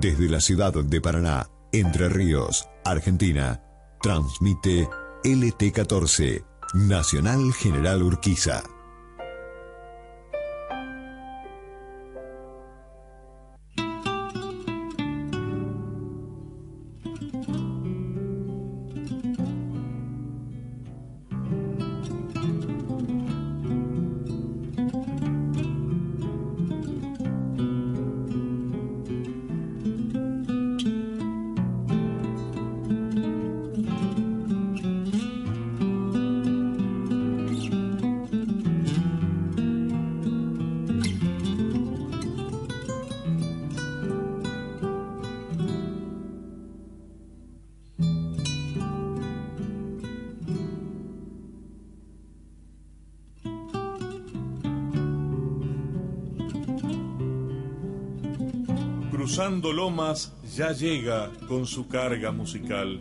Desde la ciudad de Paraná, Entre Ríos, Argentina, transmite LT14, Nacional General Urquiza. Ya llega con su carga musical.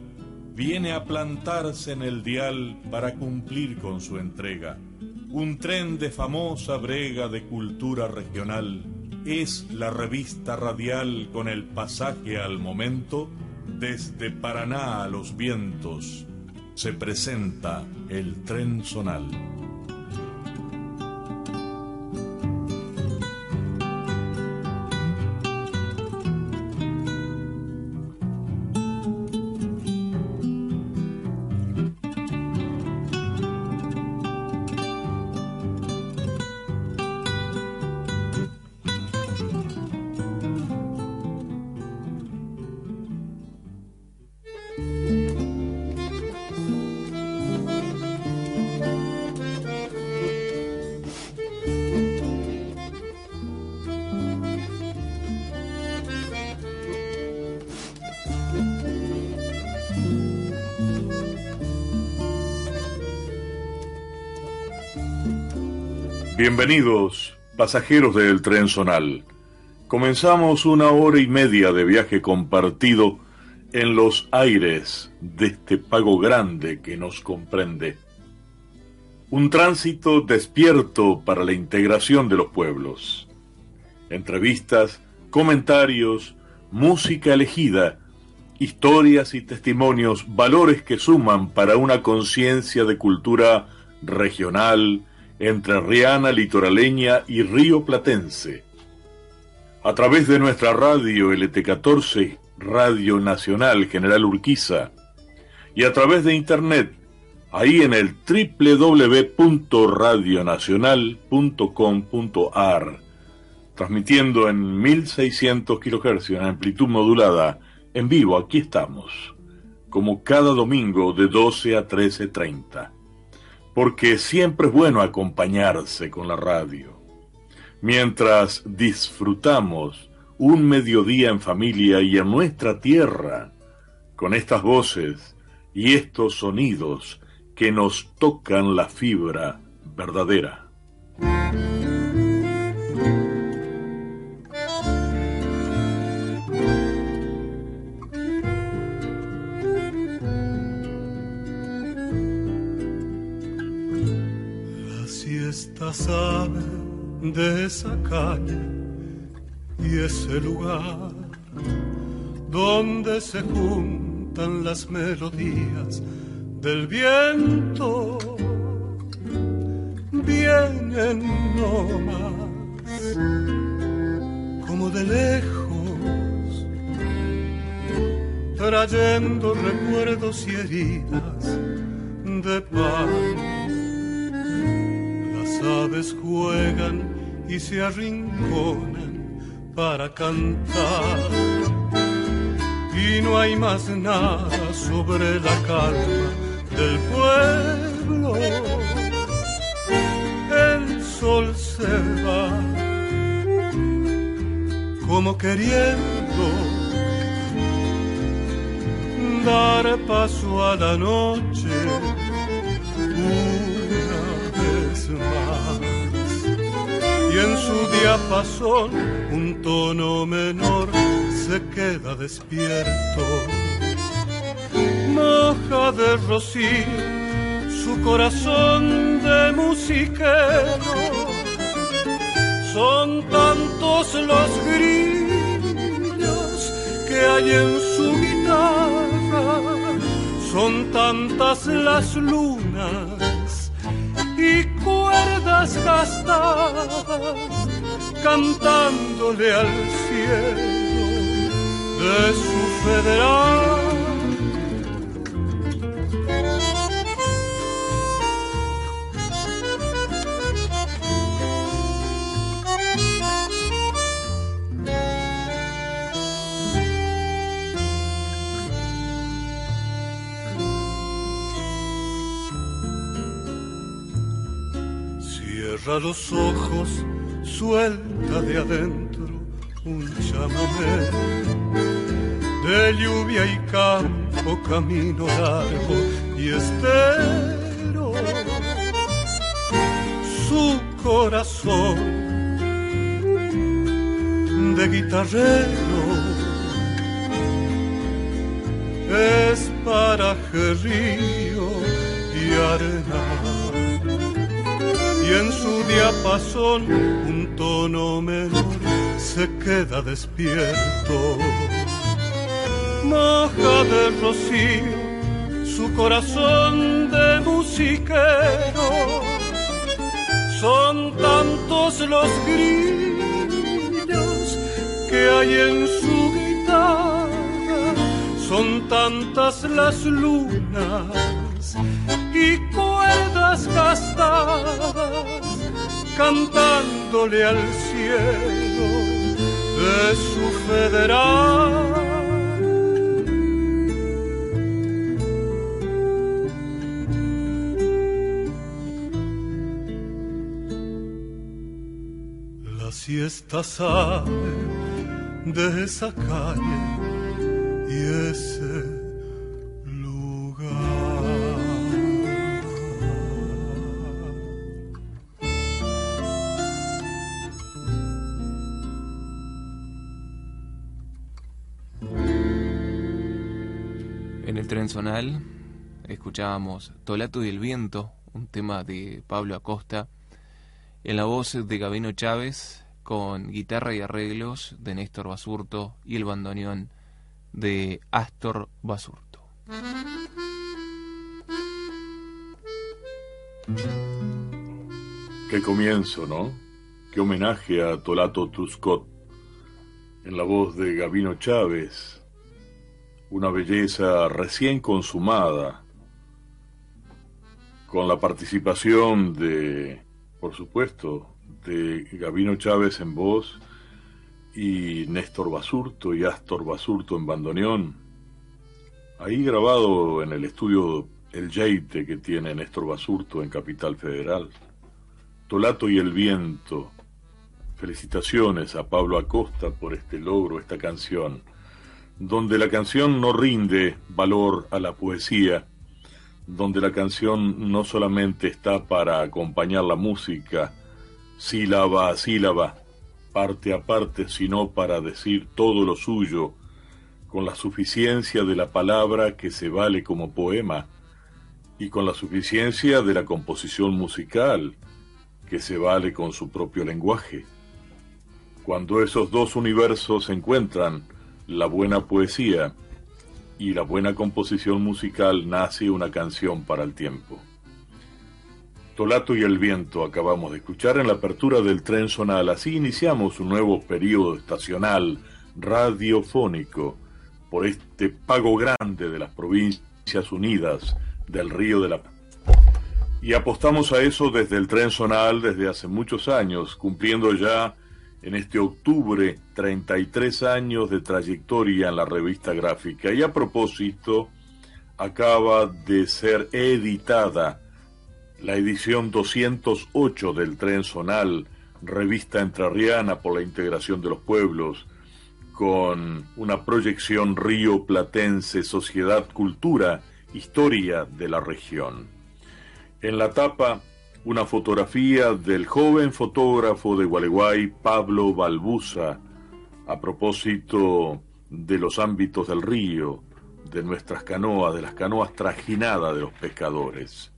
Viene a plantarse en el dial para cumplir con su entrega. Un tren de famosa brega de cultura regional. Es la revista radial con el pasaje al momento. Desde Paraná a los vientos se presenta el tren zonal. Bienvenidos, pasajeros del tren zonal. Comenzamos una hora y media de viaje compartido en los aires de este pago grande que nos comprende. Un tránsito despierto para la integración de los pueblos. Entrevistas, comentarios, música elegida, historias y testimonios, valores que suman para una conciencia de cultura regional, entre Riana litoraleña y Río Platense. A través de nuestra radio LT14, Radio Nacional General Urquiza, y a través de internet, ahí en el www.radionacional.com.ar, transmitiendo en 1600 kHz en amplitud modulada, en vivo, aquí estamos, como cada domingo de 12 a 13.30 porque siempre es bueno acompañarse con la radio. Mientras disfrutamos un mediodía en familia y en nuestra tierra, con estas voces y estos sonidos que nos tocan la fibra verdadera. Sabe de esa calle y ese lugar donde se juntan las melodías del viento. Vienen más como de lejos, trayendo recuerdos y heridas de paz aves juegan y se arrinconan para cantar. Y no hay más nada sobre la calma del pueblo. El sol se va como queriendo dar paso a la noche en su diapasón un tono menor se queda despierto. Moja de rocío su corazón de musiquero. Son tantos los grillos hay en su guitarra. Son tantas las lunas cuerdas gastadas cantándole al cielo de su federal. Cierra los ojos, suelta de adentro un chamamé de lluvia y campo, camino largo y estero. Su corazón de guitarrero es para río y arena y en su diapasón un tono menor se queda despierto. Moja de rocío su corazón de musiquero. Son tantos los grillos que hay en su guitarra, son tantas las lunas y cuerdas gastadas cantándole al cielo de su federal. La siesta sale de esa calle Escuchábamos Tolato y el Viento, un tema de Pablo Acosta, en la voz de Gabino Chávez, con guitarra y arreglos de Néstor Basurto y el bandoneón de Astor Basurto. Qué comienzo, ¿no? Qué homenaje a Tolato Truscott en la voz de Gabino Chávez, una belleza recién consumada, con la participación de, por supuesto, de Gabino Chávez en voz y Néstor Basurto y Astor Basurto en bandoneón. Ahí grabado en el estudio El Yeite que tiene Néstor Basurto en Capital Federal. Tolato y el viento. Felicitaciones a Pablo Acosta por este logro, esta canción donde la canción no rinde valor a la poesía, donde la canción no solamente está para acompañar la música, sílaba a sílaba, parte a parte, sino para decir todo lo suyo, con la suficiencia de la palabra que se vale como poema, y con la suficiencia de la composición musical, que se vale con su propio lenguaje. Cuando esos dos universos se encuentran, la buena poesía y la buena composición musical nace una canción para el tiempo. Tolato y el viento acabamos de escuchar en la apertura del tren zonal. Así iniciamos un nuevo periodo estacional radiofónico por este pago grande de las provincias unidas del Río de la y apostamos a eso desde el tren zonal desde hace muchos años, cumpliendo ya en este octubre 33 años de trayectoria en la revista gráfica. Y a propósito, acaba de ser editada la edición 208 del Tren Zonal, revista entrerriana por la integración de los pueblos, con una proyección río platense, sociedad, cultura, historia de la región. En la tapa una fotografía del joven fotógrafo de Gualeguay, Pablo Balbuza, a propósito de los ámbitos del río, de nuestras canoas, de las canoas trajinadas de los pescadores.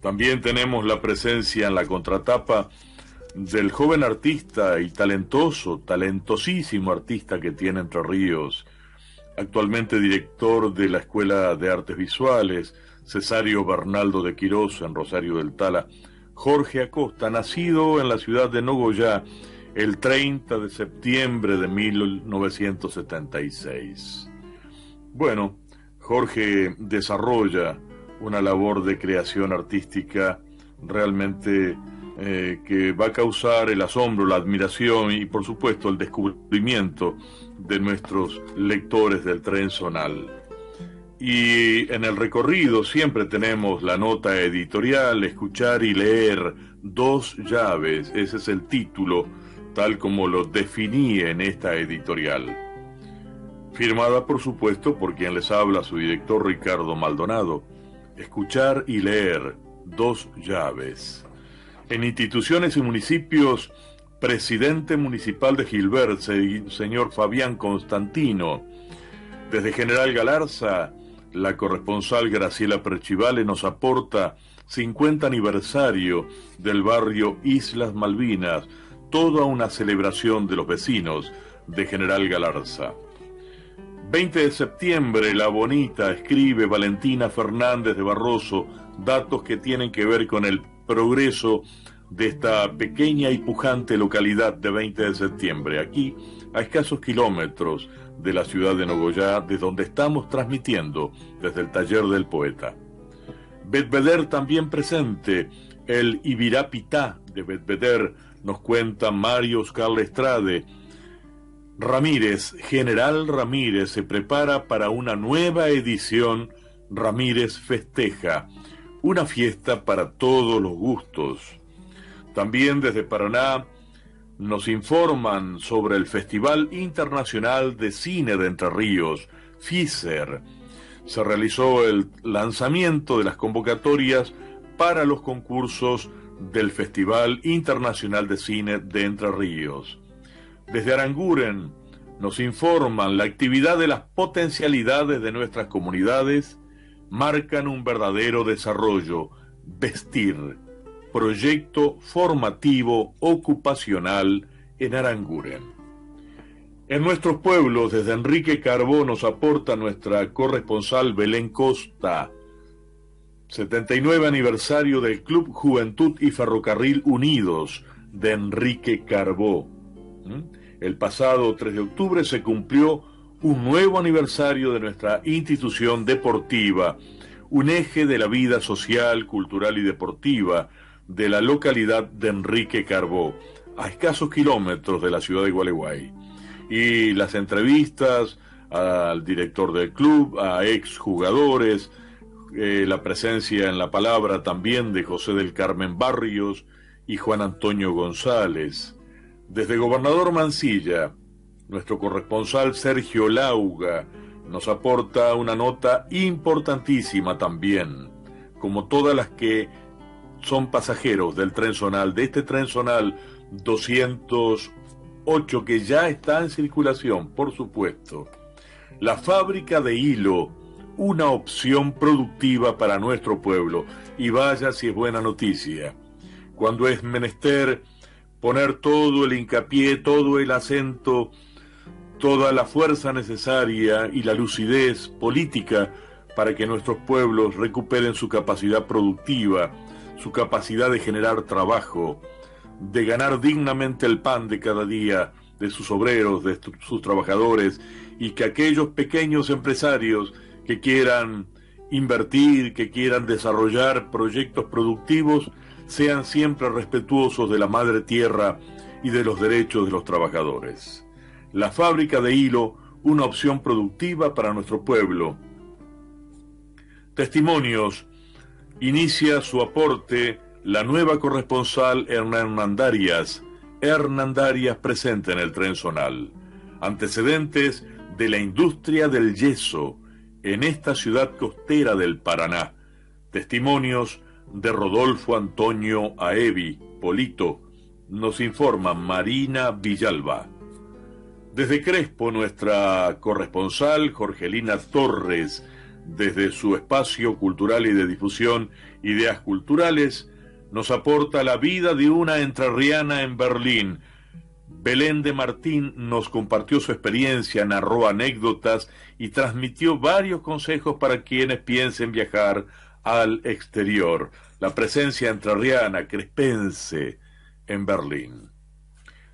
También tenemos la presencia en la contratapa del joven artista y talentoso, talentosísimo artista que tiene Entre Ríos, actualmente director de la Escuela de Artes Visuales, Cesario Bernaldo de Quirós en Rosario del Tala, Jorge Acosta, nacido en la ciudad de Nogoyá el 30 de septiembre de 1976. Bueno, Jorge desarrolla una labor de creación artística realmente eh, que va a causar el asombro, la admiración y por supuesto el descubrimiento de nuestros lectores del tren zonal. Y en el recorrido siempre tenemos la nota editorial, escuchar y leer dos llaves, ese es el título, tal como lo definí en esta editorial. Firmada por supuesto por quien les habla su director Ricardo Maldonado. Escuchar y leer, dos llaves. En instituciones y municipios, presidente municipal de Gilbert, señor Fabián Constantino. Desde General Galarza, la corresponsal Graciela Perchivale nos aporta 50 aniversario del barrio Islas Malvinas, toda una celebración de los vecinos de General Galarza. 20 de septiembre, La Bonita, escribe Valentina Fernández de Barroso, datos que tienen que ver con el progreso de esta pequeña y pujante localidad de 20 de septiembre, aquí a escasos kilómetros de la ciudad de Nogoyá, de donde estamos transmitiendo desde el taller del poeta. Betbeder también presente, el Ibirapitá de Betbeder, nos cuenta Mario Oscar Lestrade. Ramírez, General Ramírez, se prepara para una nueva edición Ramírez Festeja, una fiesta para todos los gustos. También desde Paraná, nos informan sobre el Festival Internacional de Cine de Entre Ríos, FICER. Se realizó el lanzamiento de las convocatorias para los concursos del Festival Internacional de Cine de Entre Ríos. Desde Aranguren nos informan la actividad de las potencialidades de nuestras comunidades marcan un verdadero desarrollo, vestir proyecto formativo ocupacional en Aranguren. En nuestros pueblos, desde Enrique Carbó nos aporta nuestra corresponsal Belén Costa. 79 aniversario del Club Juventud y Ferrocarril Unidos de Enrique Carbó. ¿Mm? El pasado 3 de octubre se cumplió un nuevo aniversario de nuestra institución deportiva, un eje de la vida social, cultural y deportiva de la localidad de Enrique Carbó, a escasos kilómetros de la ciudad de Gualeguay. Y las entrevistas al director del club, a exjugadores, eh, la presencia en la palabra también de José del Carmen Barrios y Juan Antonio González. Desde Gobernador Mancilla, nuestro corresponsal Sergio Lauga nos aporta una nota importantísima también, como todas las que son pasajeros del tren zonal, de este tren zonal 208 que ya está en circulación, por supuesto. La fábrica de hilo, una opción productiva para nuestro pueblo. Y vaya si es buena noticia. Cuando es menester poner todo el hincapié, todo el acento, toda la fuerza necesaria y la lucidez política para que nuestros pueblos recuperen su capacidad productiva, su capacidad de generar trabajo, de ganar dignamente el pan de cada día de sus obreros, de sus trabajadores, y que aquellos pequeños empresarios que quieran invertir, que quieran desarrollar proyectos productivos, sean siempre respetuosos de la madre tierra y de los derechos de los trabajadores. La fábrica de hilo, una opción productiva para nuestro pueblo. Testimonios inicia su aporte la nueva corresponsal Hernandarias, Hernandarias presente en el tren zonal. Antecedentes de la industria del yeso en esta ciudad costera del Paraná. Testimonios de Rodolfo Antonio Aevi, Polito, nos informa Marina Villalba. Desde Crespo, nuestra corresponsal Jorgelina Torres, desde su espacio cultural y de difusión Ideas Culturales, nos aporta la vida de una entrerriana en Berlín, Belén de Martín nos compartió su experiencia, narró anécdotas y transmitió varios consejos para quienes piensen viajar al exterior. La presencia entrerriana, crespense, en Berlín.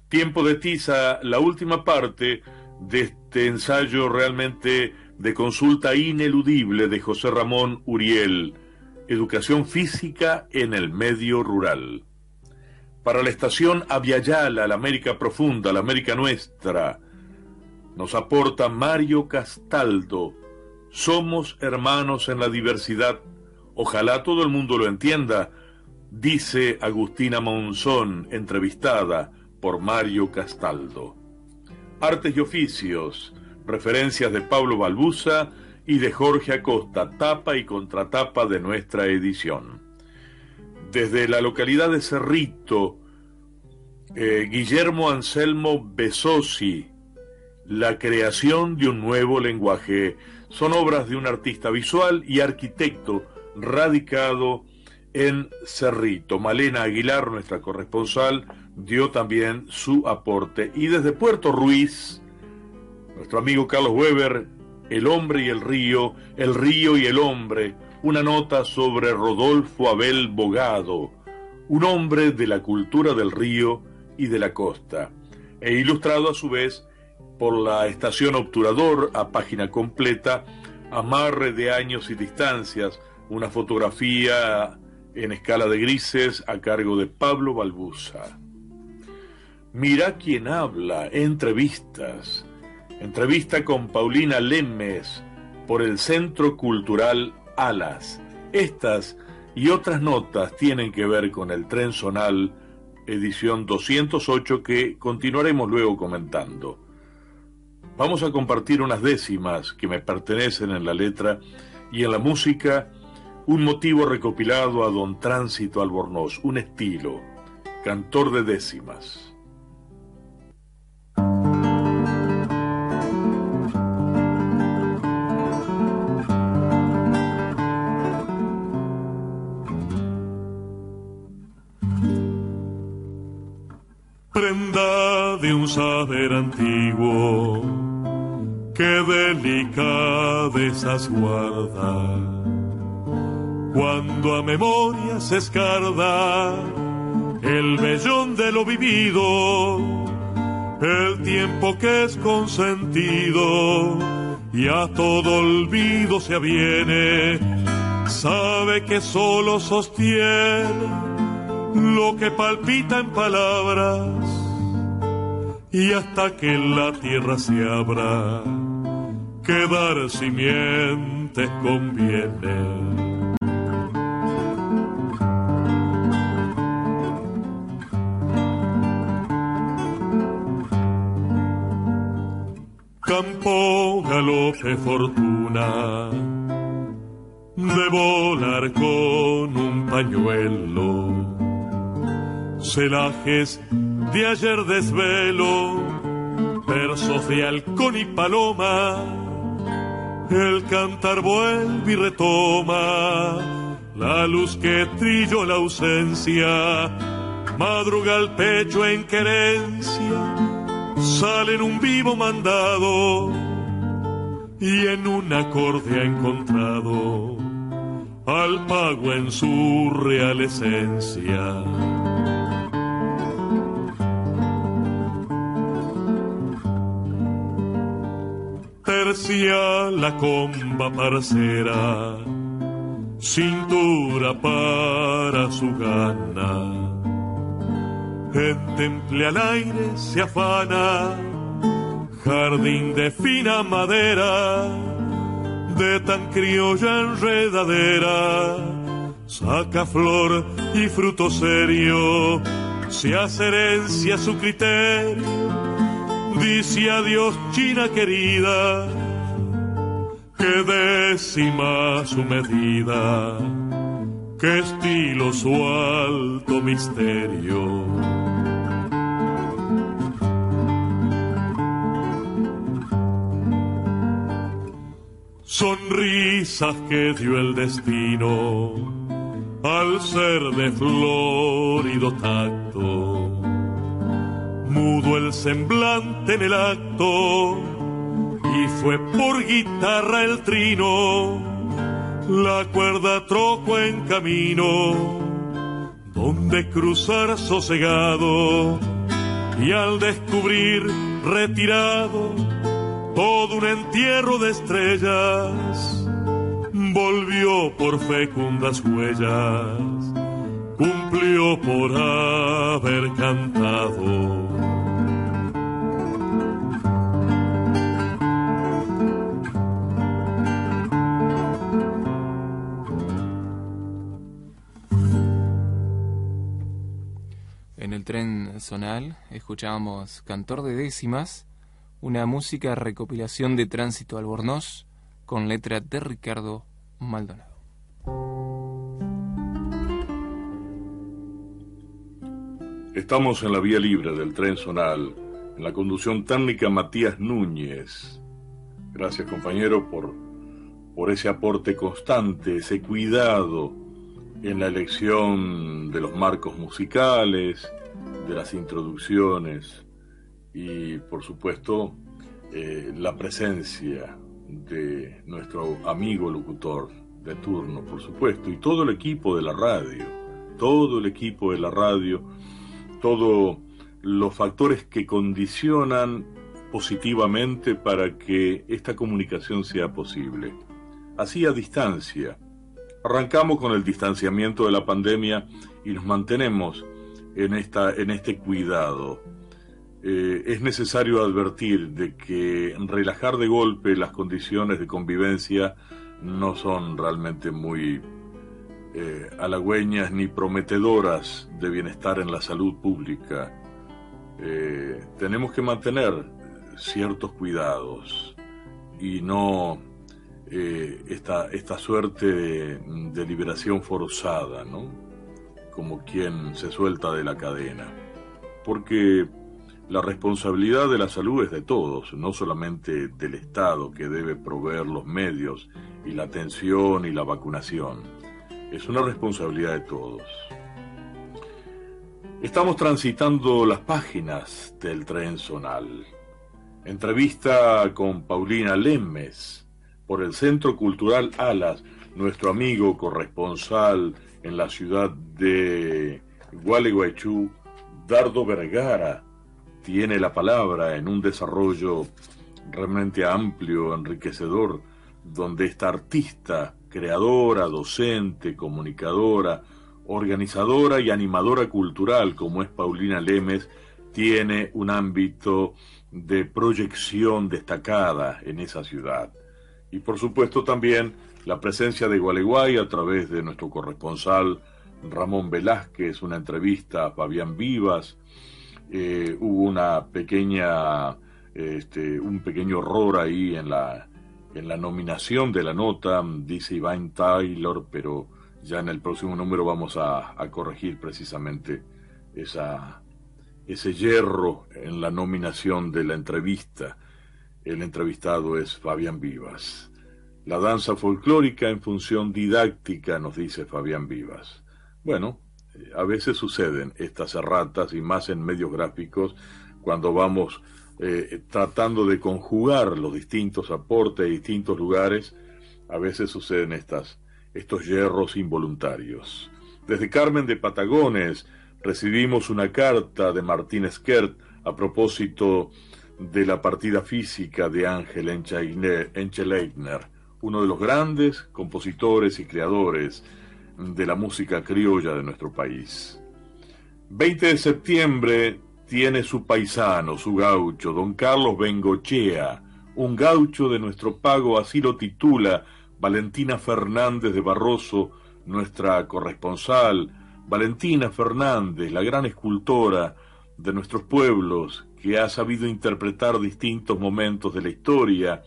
Tiempo de tiza, la última parte de este ensayo realmente de consulta ineludible de José Ramón Uriel, Educación Física en el Medio Rural. Para la estación Aviala, la América Profunda, la América Nuestra, nos aporta Mario Castaldo. Somos hermanos en la diversidad. Ojalá todo el mundo lo entienda, dice Agustina Monzón, entrevistada por Mario Castaldo. Artes y oficios, referencias de Pablo Balbuza y de Jorge Acosta, tapa y contratapa de nuestra edición. Desde la localidad de Cerrito, eh, Guillermo Anselmo Besosi, La creación de un nuevo lenguaje. Son obras de un artista visual y arquitecto radicado en Cerrito. Malena Aguilar, nuestra corresponsal, dio también su aporte. Y desde Puerto Ruiz, nuestro amigo Carlos Weber, El hombre y el río, El río y el hombre, una nota sobre Rodolfo Abel Bogado, un hombre de la cultura del río y de la costa, e ilustrado a su vez por la estación Obturador a página completa, amarre de años y distancias, una fotografía en escala de grises a cargo de Pablo Balbuza. Mira quién habla, entrevistas. Entrevista con Paulina Lemes por el Centro Cultural Alas. Estas y otras notas tienen que ver con el tren zonal edición 208 que continuaremos luego comentando. Vamos a compartir unas décimas que me pertenecen en la letra y en la música un motivo recopilado a don Tránsito Albornoz, un estilo, cantor de décimas. Un saber antiguo. Que delicadezas guarda cuando a memoria se escarda el vellón de lo vivido, el tiempo que es consentido y a todo olvido se aviene, sabe que solo sostiene lo que palpita en palabras y hasta que la tierra se abra, quedar simientes conviene. campo galope fortuna de volar con un pañuelo, celajes de ayer desvelo, versos de halcón y paloma, el cantar vuelve y retoma la luz que trilló la ausencia, madruga al pecho en querencia sale en un vivo mandado y en un acorde ha encontrado al pago en su real esencia. La comba parcera, cintura para su gana. En temple al aire se afana, jardín de fina madera, de tan criolla enredadera, saca flor y fruto serio, se hace herencia su criterio, dice adiós China querida, que décima su medida, que estilo su alto misterio. sonrisas que dio el destino al ser de florido tacto. Mudo el semblante en el acto, y fue por guitarra el trino, la cuerda troco en camino, donde cruzar sosegado, y al descubrir retirado todo un entierro de estrellas, volvió por fecundas huellas, cumplió por haber cantado. En el tren zonal escuchábamos Cantor de Décimas, una música recopilación de Tránsito Albornoz con letra de Ricardo Maldonado. Estamos en la vía libre del tren zonal, en la conducción técnica Matías Núñez. Gracias compañero por, por ese aporte constante, ese cuidado en la elección de los marcos musicales, de las introducciones y por supuesto eh, la presencia de nuestro amigo locutor de turno, por supuesto, y todo el equipo de la radio, todo el equipo de la radio, todos los factores que condicionan positivamente para que esta comunicación sea posible. Así a distancia. Arrancamos con el distanciamiento de la pandemia y nos mantenemos en, esta, en este cuidado. Eh, es necesario advertir de que relajar de golpe las condiciones de convivencia no son realmente muy eh, halagüeñas ni prometedoras de bienestar en la salud pública. Eh, tenemos que mantener ciertos cuidados y no esta, esta suerte de liberación forzada, ¿no? como quien se suelta de la cadena. Porque la responsabilidad de la salud es de todos, no solamente del Estado que debe proveer los medios y la atención y la vacunación. Es una responsabilidad de todos. Estamos transitando las páginas del tren zonal. Entrevista con Paulina Lemes por el Centro Cultural Alas, nuestro amigo corresponsal en la ciudad de Gualeguaychú, Dardo Vergara tiene la palabra en un desarrollo realmente amplio, enriquecedor, donde esta artista, creadora, docente, comunicadora, organizadora y animadora cultural como es Paulina Lemes, tiene un ámbito de proyección destacada en esa ciudad. Y por supuesto también la presencia de Gualeguay a través de nuestro corresponsal Ramón Velázquez, una entrevista a Fabián Vivas, eh, hubo una pequeña, este, un pequeño error ahí en la, en la nominación de la nota, dice Iván Taylor, pero ya en el próximo número vamos a, corregir precisamente esa, ese hierro en la nominación de la entrevista. El entrevistado es Fabián Vivas. La danza folclórica en función didáctica, nos dice Fabián Vivas. Bueno, eh, a veces suceden estas erratas y más en medios gráficos cuando vamos eh, tratando de conjugar los distintos aportes de distintos lugares, a veces suceden estos hierros involuntarios. Desde Carmen de Patagones recibimos una carta de Martín Skert a propósito de la partida física de Ángel Encheleitner uno de los grandes compositores y creadores de la música criolla de nuestro país. 20 de septiembre tiene su paisano, su gaucho, don Carlos Bengochea, un gaucho de nuestro pago, así lo titula Valentina Fernández de Barroso, nuestra corresponsal, Valentina Fernández, la gran escultora de nuestros pueblos, que ha sabido interpretar distintos momentos de la historia,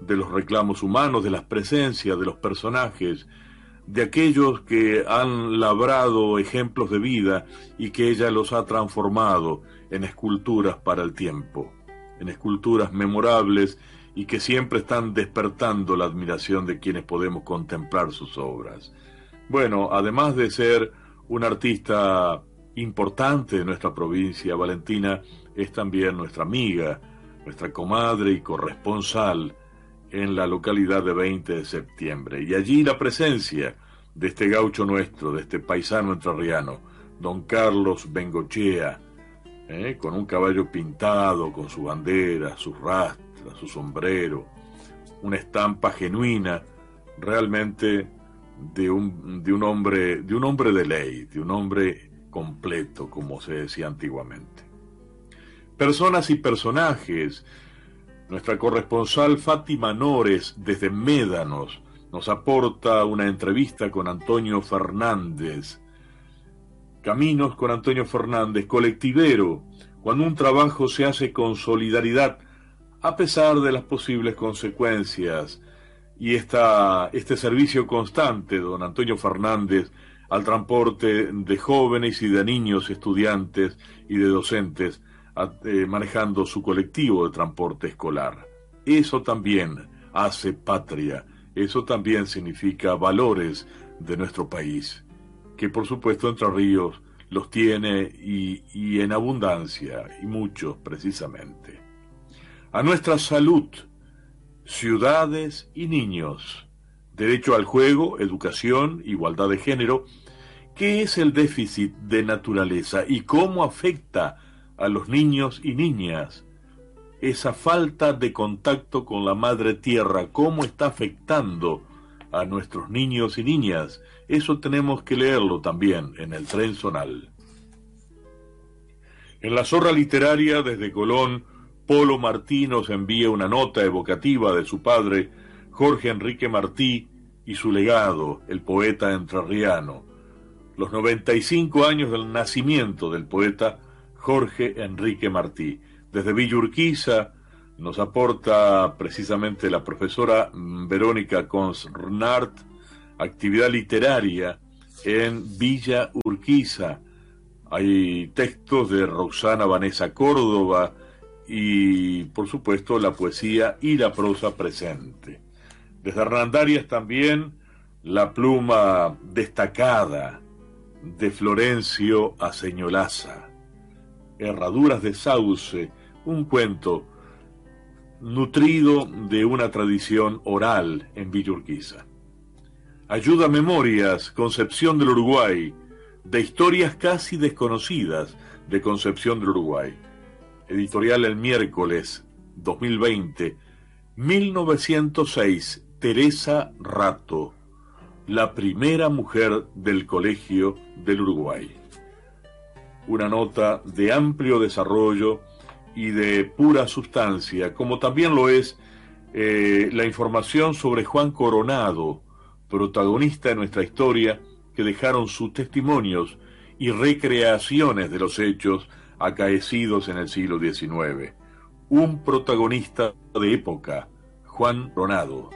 de los reclamos humanos, de las presencias, de los personajes, de aquellos que han labrado ejemplos de vida y que ella los ha transformado en esculturas para el tiempo, en esculturas memorables y que siempre están despertando la admiración de quienes podemos contemplar sus obras. Bueno, además de ser un artista importante de nuestra provincia, Valentina, es también nuestra amiga, nuestra comadre y corresponsal en la localidad de 20 de septiembre. Y allí la presencia de este gaucho nuestro, de este paisano entrerriano, don Carlos Bengochea, ¿eh? con un caballo pintado, con su bandera, sus rastras, su sombrero, una estampa genuina, realmente de un, de un hombre, de un hombre de ley, de un hombre completo, como se decía antiguamente. Personas y personajes. Nuestra corresponsal Fátima Nores, desde Médanos, nos aporta una entrevista con Antonio Fernández. Caminos con Antonio Fernández, colectivero, cuando un trabajo se hace con solidaridad, a pesar de las posibles consecuencias. Y esta, este servicio constante, don Antonio Fernández, al transporte de jóvenes y de niños estudiantes y de docentes, eh, manejando su colectivo de transporte escolar. Eso también hace patria, eso también significa valores de nuestro país, que por supuesto Entre Ríos los tiene y, y en abundancia, y muchos precisamente. A nuestra salud, ciudades y niños, derecho al juego, educación, igualdad de género, ¿qué es el déficit de naturaleza y cómo afecta a los niños y niñas esa falta de contacto con la madre tierra, cómo está afectando a nuestros niños y niñas. Eso tenemos que leerlo también en el tren zonal. En la zorra literaria desde Colón, Polo Martí nos envía una nota evocativa de su padre, Jorge Enrique Martí, y su legado, el poeta entrerriano. Los 95 años del nacimiento del poeta Jorge Enrique Martí. Desde Villa nos aporta precisamente la profesora Verónica Consnart actividad literaria en Villa Urquiza. Hay textos de Roxana Vanessa Córdoba y, por supuesto, la poesía y la prosa presente. Desde Hernandarias también la pluma destacada de Florencio Aceñolaza. Herraduras de Sauce, un cuento nutrido de una tradición oral en Villurquiza. Ayuda a Memorias, Concepción del Uruguay, de historias casi desconocidas de Concepción del Uruguay. Editorial El Miércoles 2020, 1906, Teresa Rato, la primera mujer del Colegio del Uruguay. Una nota de amplio desarrollo y de pura sustancia, como también lo es eh, la información sobre Juan Coronado, protagonista de nuestra historia, que dejaron sus testimonios y recreaciones de los hechos acaecidos en el siglo XIX. Un protagonista de época, Juan Coronado.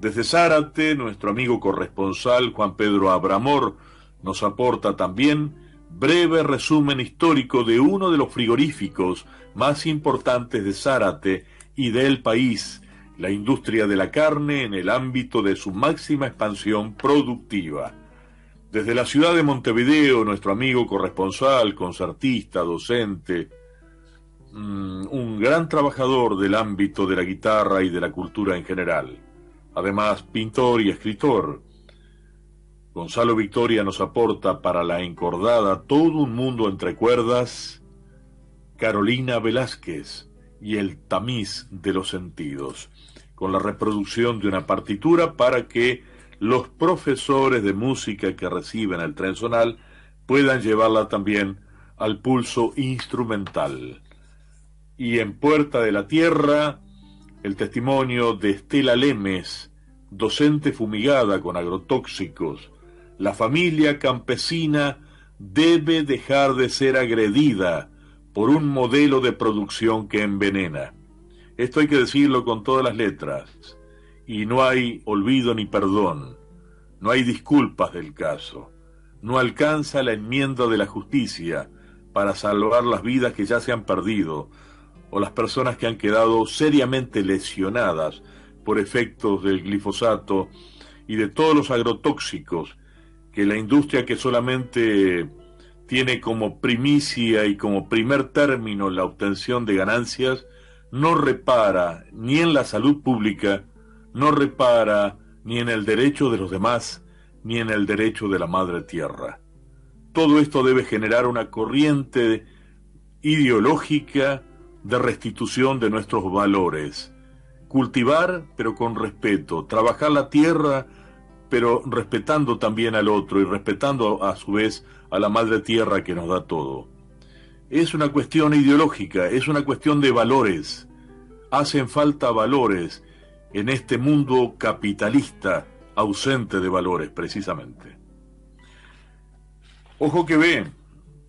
Desde Zárate, nuestro amigo corresponsal Juan Pedro Abramor nos aporta también breve resumen histórico de uno de los frigoríficos más importantes de Zárate y del país, la industria de la carne en el ámbito de su máxima expansión productiva. Desde la ciudad de Montevideo, nuestro amigo corresponsal, concertista, docente, mm, un gran trabajador del ámbito de la guitarra y de la cultura en general. Además, pintor y escritor. Gonzalo Victoria nos aporta para la encordada todo un mundo entre cuerdas, Carolina Velázquez y el tamiz de los sentidos con la reproducción de una partitura para que los profesores de música que reciben el tren zonal puedan llevarla también al pulso instrumental. Y en Puerta de la Tierra, el testimonio de Estela Lemes, docente fumigada con agrotóxicos. La familia campesina debe dejar de ser agredida por un modelo de producción que envenena. Esto hay que decirlo con todas las letras. Y no hay olvido ni perdón. No hay disculpas del caso. No alcanza la enmienda de la justicia para salvar las vidas que ya se han perdido o las personas que han quedado seriamente lesionadas por efectos del glifosato y de todos los agrotóxicos que la industria que solamente tiene como primicia y como primer término la obtención de ganancias, no repara ni en la salud pública, no repara ni en el derecho de los demás, ni en el derecho de la madre tierra. Todo esto debe generar una corriente ideológica de restitución de nuestros valores. Cultivar, pero con respeto. Trabajar la tierra, pero respetando también al otro y respetando a su vez a la madre tierra que nos da todo. Es una cuestión ideológica, es una cuestión de valores. Hacen falta valores en este mundo capitalista ausente de valores, precisamente. Ojo que ve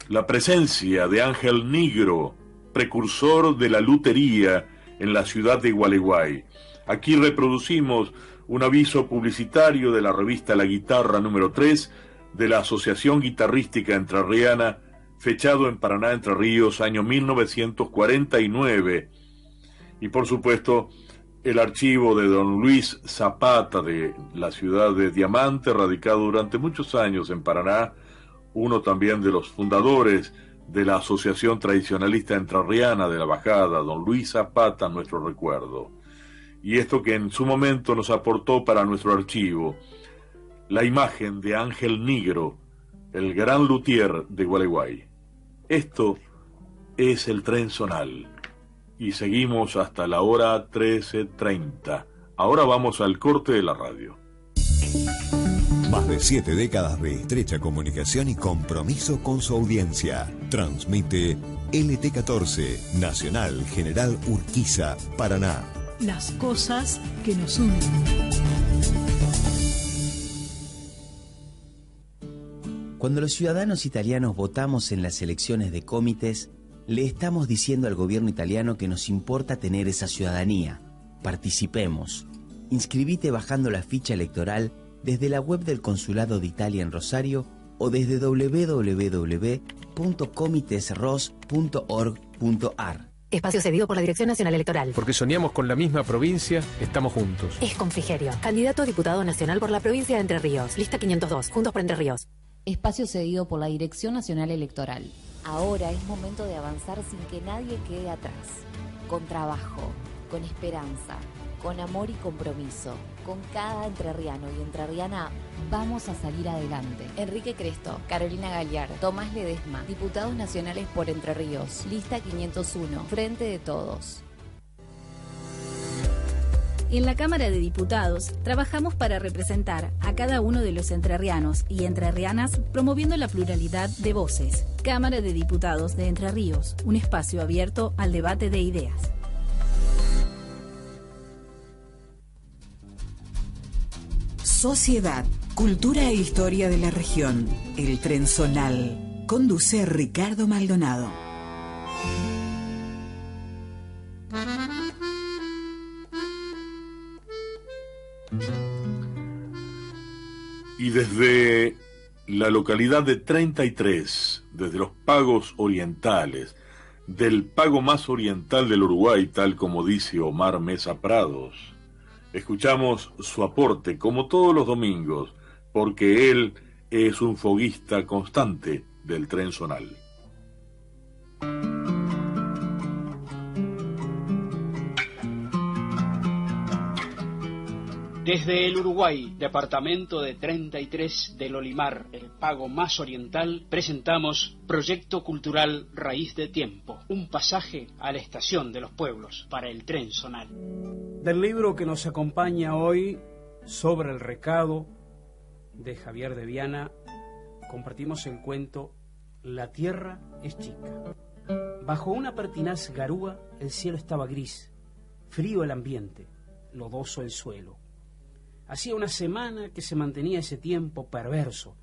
la presencia de Ángel Negro, precursor de la lutería en la ciudad de Gualeguay. Aquí reproducimos un aviso publicitario de la revista La Guitarra número 3 de la Asociación Guitarrística Entrerriana, fechado en Paraná, Entre Ríos, año 1949. Y por supuesto, el archivo de don Luis Zapata de la ciudad de Diamante, radicado durante muchos años en Paraná, uno también de los fundadores de la Asociación Tradicionalista Entrerriana de la Bajada, don Luis Zapata, nuestro recuerdo. Y esto que en su momento nos aportó para nuestro archivo, la imagen de Ángel Negro, el gran luthier de Gualeguay. Esto es el tren zonal y seguimos hasta la hora 13.30. Ahora vamos al corte de la radio. Más de siete décadas de estrecha comunicación y compromiso con su audiencia. Transmite LT14, Nacional General Urquiza, Paraná. Las cosas que nos unen. Cuando los ciudadanos italianos votamos en las elecciones de comités, le estamos diciendo al gobierno italiano que nos importa tener esa ciudadanía. Participemos. Inscribite bajando la ficha electoral desde la web del Consulado de Italia en Rosario o desde www.comitesros.org.ar. Espacio cedido por la Dirección Nacional Electoral. Porque soñamos con la misma provincia, estamos juntos. Es Confrigerio, candidato a diputado nacional por la provincia de Entre Ríos. Lista 502, Juntos por Entre Ríos. Espacio cedido por la Dirección Nacional Electoral. Ahora es momento de avanzar sin que nadie quede atrás. Con trabajo, con esperanza, con amor y compromiso. Con cada entrerriano y entrerriana vamos a salir adelante. Enrique Cresto, Carolina Galiar, Tomás Ledesma, diputados nacionales por Entre Ríos, lista 501, Frente de Todos. En la Cámara de Diputados trabajamos para representar a cada uno de los entrerrianos y entrerrianas promoviendo la pluralidad de voces. Cámara de Diputados de Entre Ríos, un espacio abierto al debate de ideas. Sociedad, Cultura e Historia de la Región. El Tren Zonal. Conduce Ricardo Maldonado. Y desde la localidad de 33, desde los pagos orientales, del pago más oriental del Uruguay, tal como dice Omar Mesa Prados, escuchamos su aporte como todos los domingos, porque él es un foguista constante del tren zonal. Desde el Uruguay, departamento de 33 del Olimar, el pago más oriental, presentamos Proyecto Cultural Raíz de Tiempo, un pasaje a la estación de los pueblos para el tren zonal. Del libro que nos acompaña hoy, Sobre el recado, de Javier de Viana, compartimos el cuento La tierra es chica. Bajo una pertinaz garúa, el cielo estaba gris, frío el ambiente, lodoso el suelo. Hacía una semana que se mantenía ese tiempo perverso.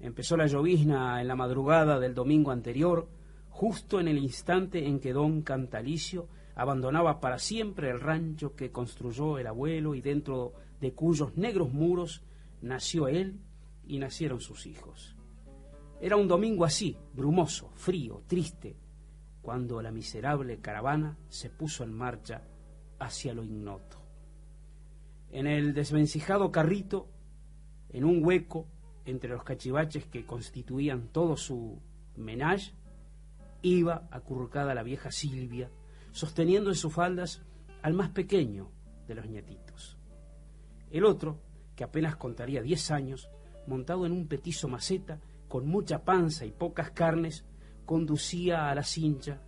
Empezó la llovizna en la madrugada del domingo anterior, justo en el instante en que don Cantalicio abandonaba para siempre el rancho que construyó el abuelo y dentro de cuyos negros muros nació él y nacieron sus hijos. Era un domingo así, brumoso, frío, triste, cuando la miserable caravana se puso en marcha hacia lo ignoto en el desvencijado carrito, en un hueco entre los cachivaches que constituían todo su Menage, iba acurrucada la vieja Silvia, sosteniendo en sus faldas al más pequeño de los nietitos. El otro, que apenas contaría diez años, montado en un petizo maceta, con mucha panza y pocas carnes, conducía a la cincha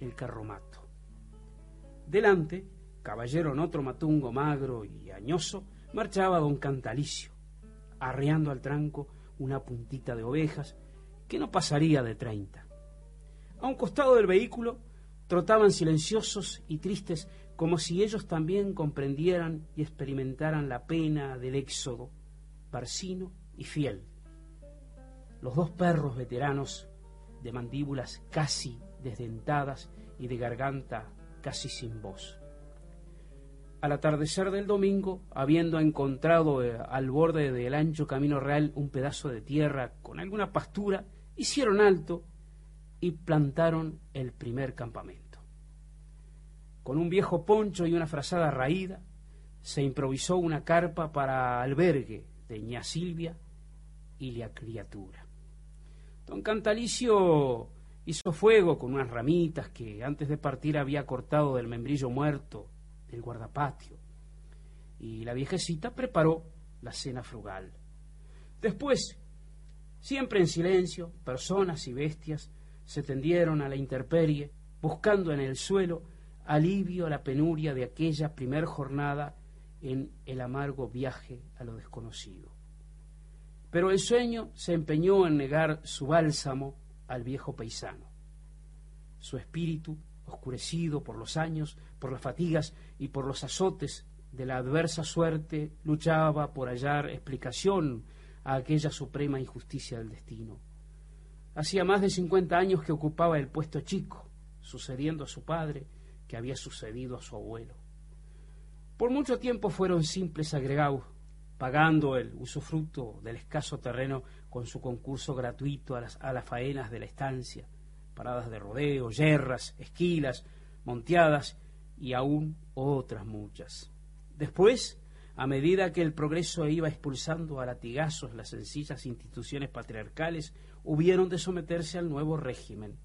el carromato. Delante, caballero en otro matungo magro y añoso, marchaba don Cantalicio, arreando al tranco una puntita de ovejas que no pasaría de treinta. A un costado del vehículo trotaban silenciosos y tristes como si ellos también comprendieran y experimentaran la pena del éxodo, Barcino y Fiel. Los dos perros veteranos de mandíbulas casi desdentadas y de garganta casi sin voz. Al atardecer del domingo, habiendo encontrado eh, al borde del ancho camino real un pedazo de tierra con alguna pastura, hicieron alto y plantaron el primer campamento. Con un viejo poncho y una frazada raída, se improvisó una carpa para albergue de ña Silvia y la criatura. Don Cantalicio hizo fuego con unas ramitas que antes de partir había cortado del membrillo muerto del guardapatio, y la viejecita preparó la cena frugal. Después, siempre en silencio, personas y bestias se tendieron a la intemperie, buscando en el suelo alivio a la penuria de aquella primer jornada en el amargo viaje a lo desconocido. Pero el sueño se empeñó en negar su bálsamo al viejo paisano. Su espíritu oscurecido por los años, por las fatigas y por los azotes de la adversa suerte, luchaba por hallar explicación a aquella suprema injusticia del destino. Hacía más de cincuenta años que ocupaba el puesto chico, sucediendo a su padre, que había sucedido a su abuelo. Por mucho tiempo fueron simples agregados, pagando el usufructo del escaso terreno con su concurso gratuito a las, a las faenas de la estancia, paradas de rodeo, yerras, esquilas, monteadas y aún otras muchas. Después, a medida que el progreso iba expulsando a latigazos las sencillas instituciones patriarcales, hubieron de someterse al nuevo régimen.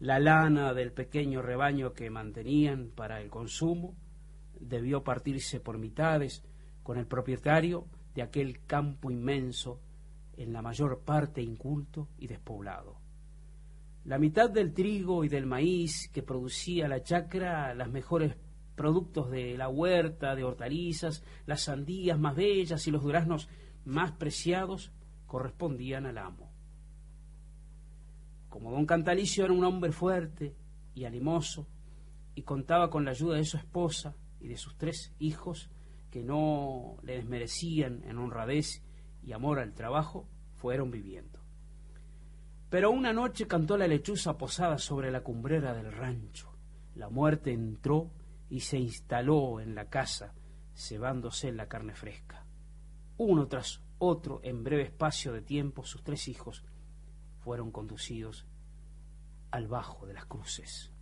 La lana del pequeño rebaño que mantenían para el consumo debió partirse por mitades con el propietario de aquel campo inmenso, en la mayor parte inculto y despoblado. La mitad del trigo y del maíz que producía la chacra, los mejores productos de la huerta, de hortalizas, las sandías más bellas y los duraznos más preciados correspondían al amo. Como don Cantalicio era un hombre fuerte y animoso y contaba con la ayuda de su esposa y de sus tres hijos que no le desmerecían en honradez y amor al trabajo, fueron viviendo. Pero una noche cantó la lechuza posada sobre la cumbrera del rancho. La muerte entró y se instaló en la casa, cebándose la carne fresca. Uno tras otro, en breve espacio de tiempo, sus tres hijos fueron conducidos al bajo de las cruces.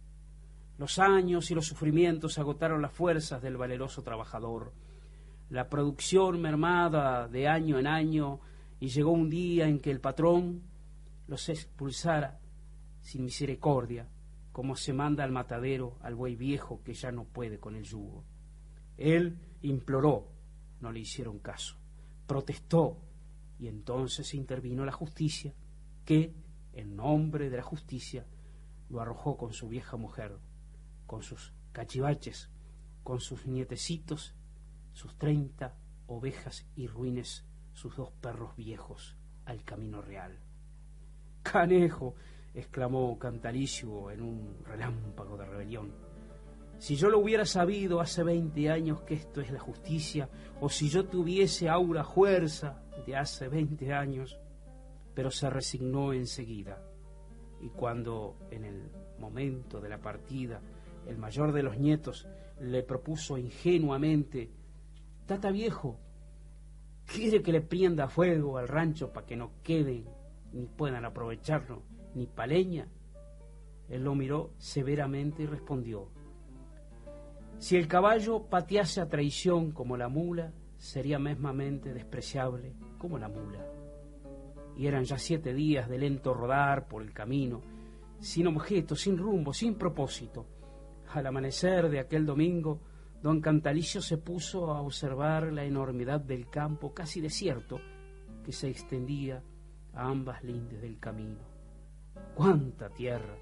Los años y los sufrimientos agotaron las fuerzas del valeroso trabajador. La producción mermada de año en año y llegó un día en que el patrón los expulsara sin misericordia, como se manda al matadero al buey viejo que ya no puede con el yugo. Él imploró, no le hicieron caso, protestó, y entonces intervino la justicia, que, en nombre de la justicia, lo arrojó con su vieja mujer, con sus cachivaches, con sus nietecitos, sus treinta ovejas y ruines, sus dos perros viejos, al camino real. Canejo, exclamó Cantalicio en un relámpago de rebelión. Si yo lo hubiera sabido hace veinte años que esto es la justicia, o si yo tuviese aura fuerza de hace veinte años, pero se resignó enseguida. Y cuando en el momento de la partida el mayor de los nietos le propuso ingenuamente, Tata viejo, ¿quiere que le prenda fuego al rancho para que no queden ni puedan aprovecharlo, ni paleña. Él lo miró severamente y respondió, si el caballo patease a traición como la mula, sería mesmamente despreciable como la mula. Y eran ya siete días de lento rodar por el camino, sin objeto, sin rumbo, sin propósito. Al amanecer de aquel domingo, don Cantalicio se puso a observar la enormidad del campo casi desierto que se extendía a ambas lindes del camino. ¡Cuánta tierra!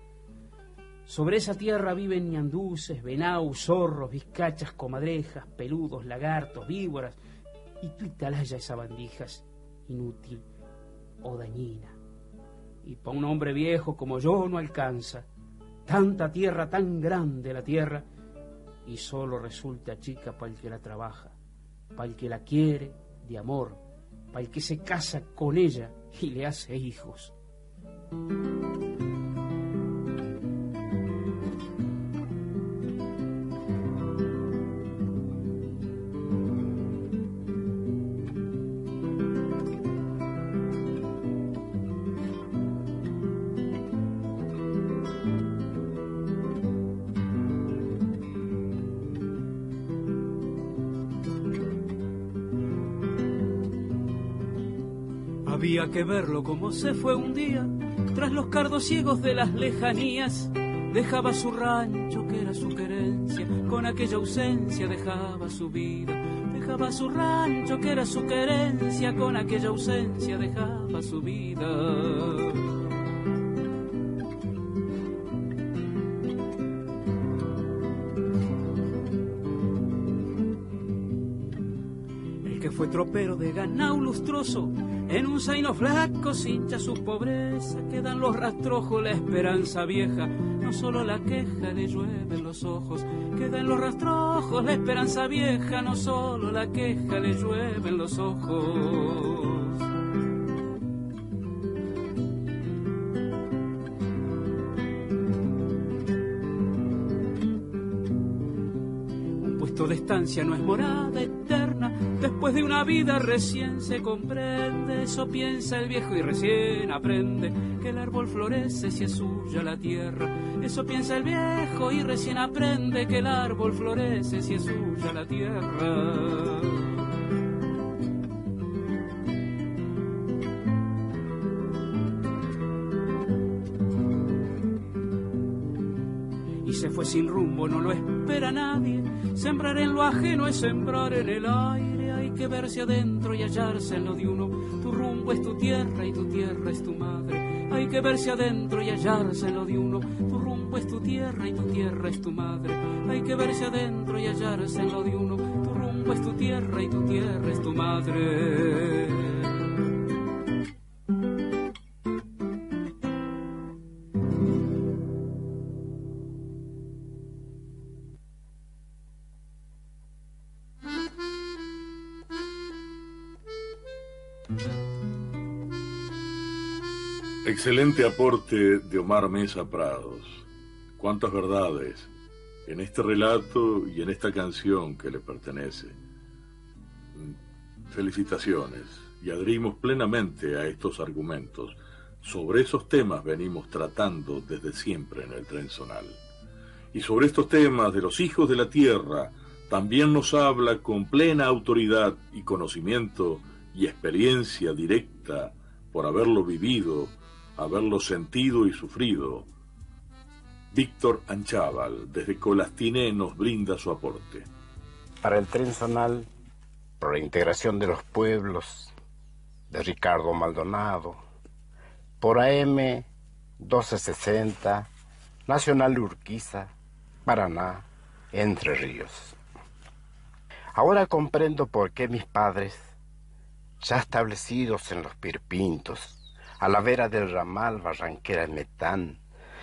Sobre esa tierra viven ñanduces, venaus, zorros, vizcachas, comadrejas, peludos, lagartos, víboras, y atalaya esa bandijas inútil o dañina. Y para un hombre viejo como yo no alcanza tanta tierra, tan grande la tierra, y solo resulta chica para el que la trabaja, para el que la quiere de amor, para el que se casa con ella y le hace hijos. Que verlo como se fue un día, tras los cardos ciegos de las lejanías. Dejaba su rancho, que era su querencia, con aquella ausencia dejaba su vida. Dejaba su rancho, que era su querencia, con aquella ausencia dejaba su vida. El que fue tropero de ganau lustroso, en un zaino flaco hincha su pobreza, quedan los rastrojos, la esperanza vieja, no solo la queja le llueve en los ojos, quedan los rastrojos, la esperanza vieja, no solo la queja le llueve en los ojos. Un puesto de estancia no es morada eterna, Después de una vida recién se comprende, eso piensa el viejo y recién aprende que el árbol florece si es suya la tierra. Eso piensa el viejo y recién aprende que el árbol florece si es suya la tierra. Se fue sin rumbo, no lo espera nadie. Sembrar en lo ajeno es sembrar en el aire que verse adentro y hallarse en lo de uno. Tu rumbo es tu tierra y tu tierra es tu madre. Hay que verse adentro y hallarse en lo de uno. Tu rumbo es tu tierra y tu tierra es tu madre. Hay que verse adentro y hallarse en lo de uno. Tu rumbo es tu tierra y tu tierra es tu madre. Excelente aporte de Omar Mesa Prados. Cuántas verdades en este relato y en esta canción que le pertenece. Felicitaciones y adherimos plenamente a estos argumentos. Sobre esos temas venimos tratando desde siempre en el tren zonal. Y sobre estos temas de los hijos de la tierra también nos habla con plena autoridad y conocimiento y experiencia directa por haberlo vivido haberlo sentido y sufrido. Víctor Anchaval, desde Colastine, nos brinda su aporte. Para el tren zonal, por la integración de los pueblos, de Ricardo Maldonado, por AM 1260, Nacional Urquiza, Paraná, Entre Ríos. Ahora comprendo por qué mis padres, ya establecidos en los Pirpintos, a la vera del ramal Barranquera Metán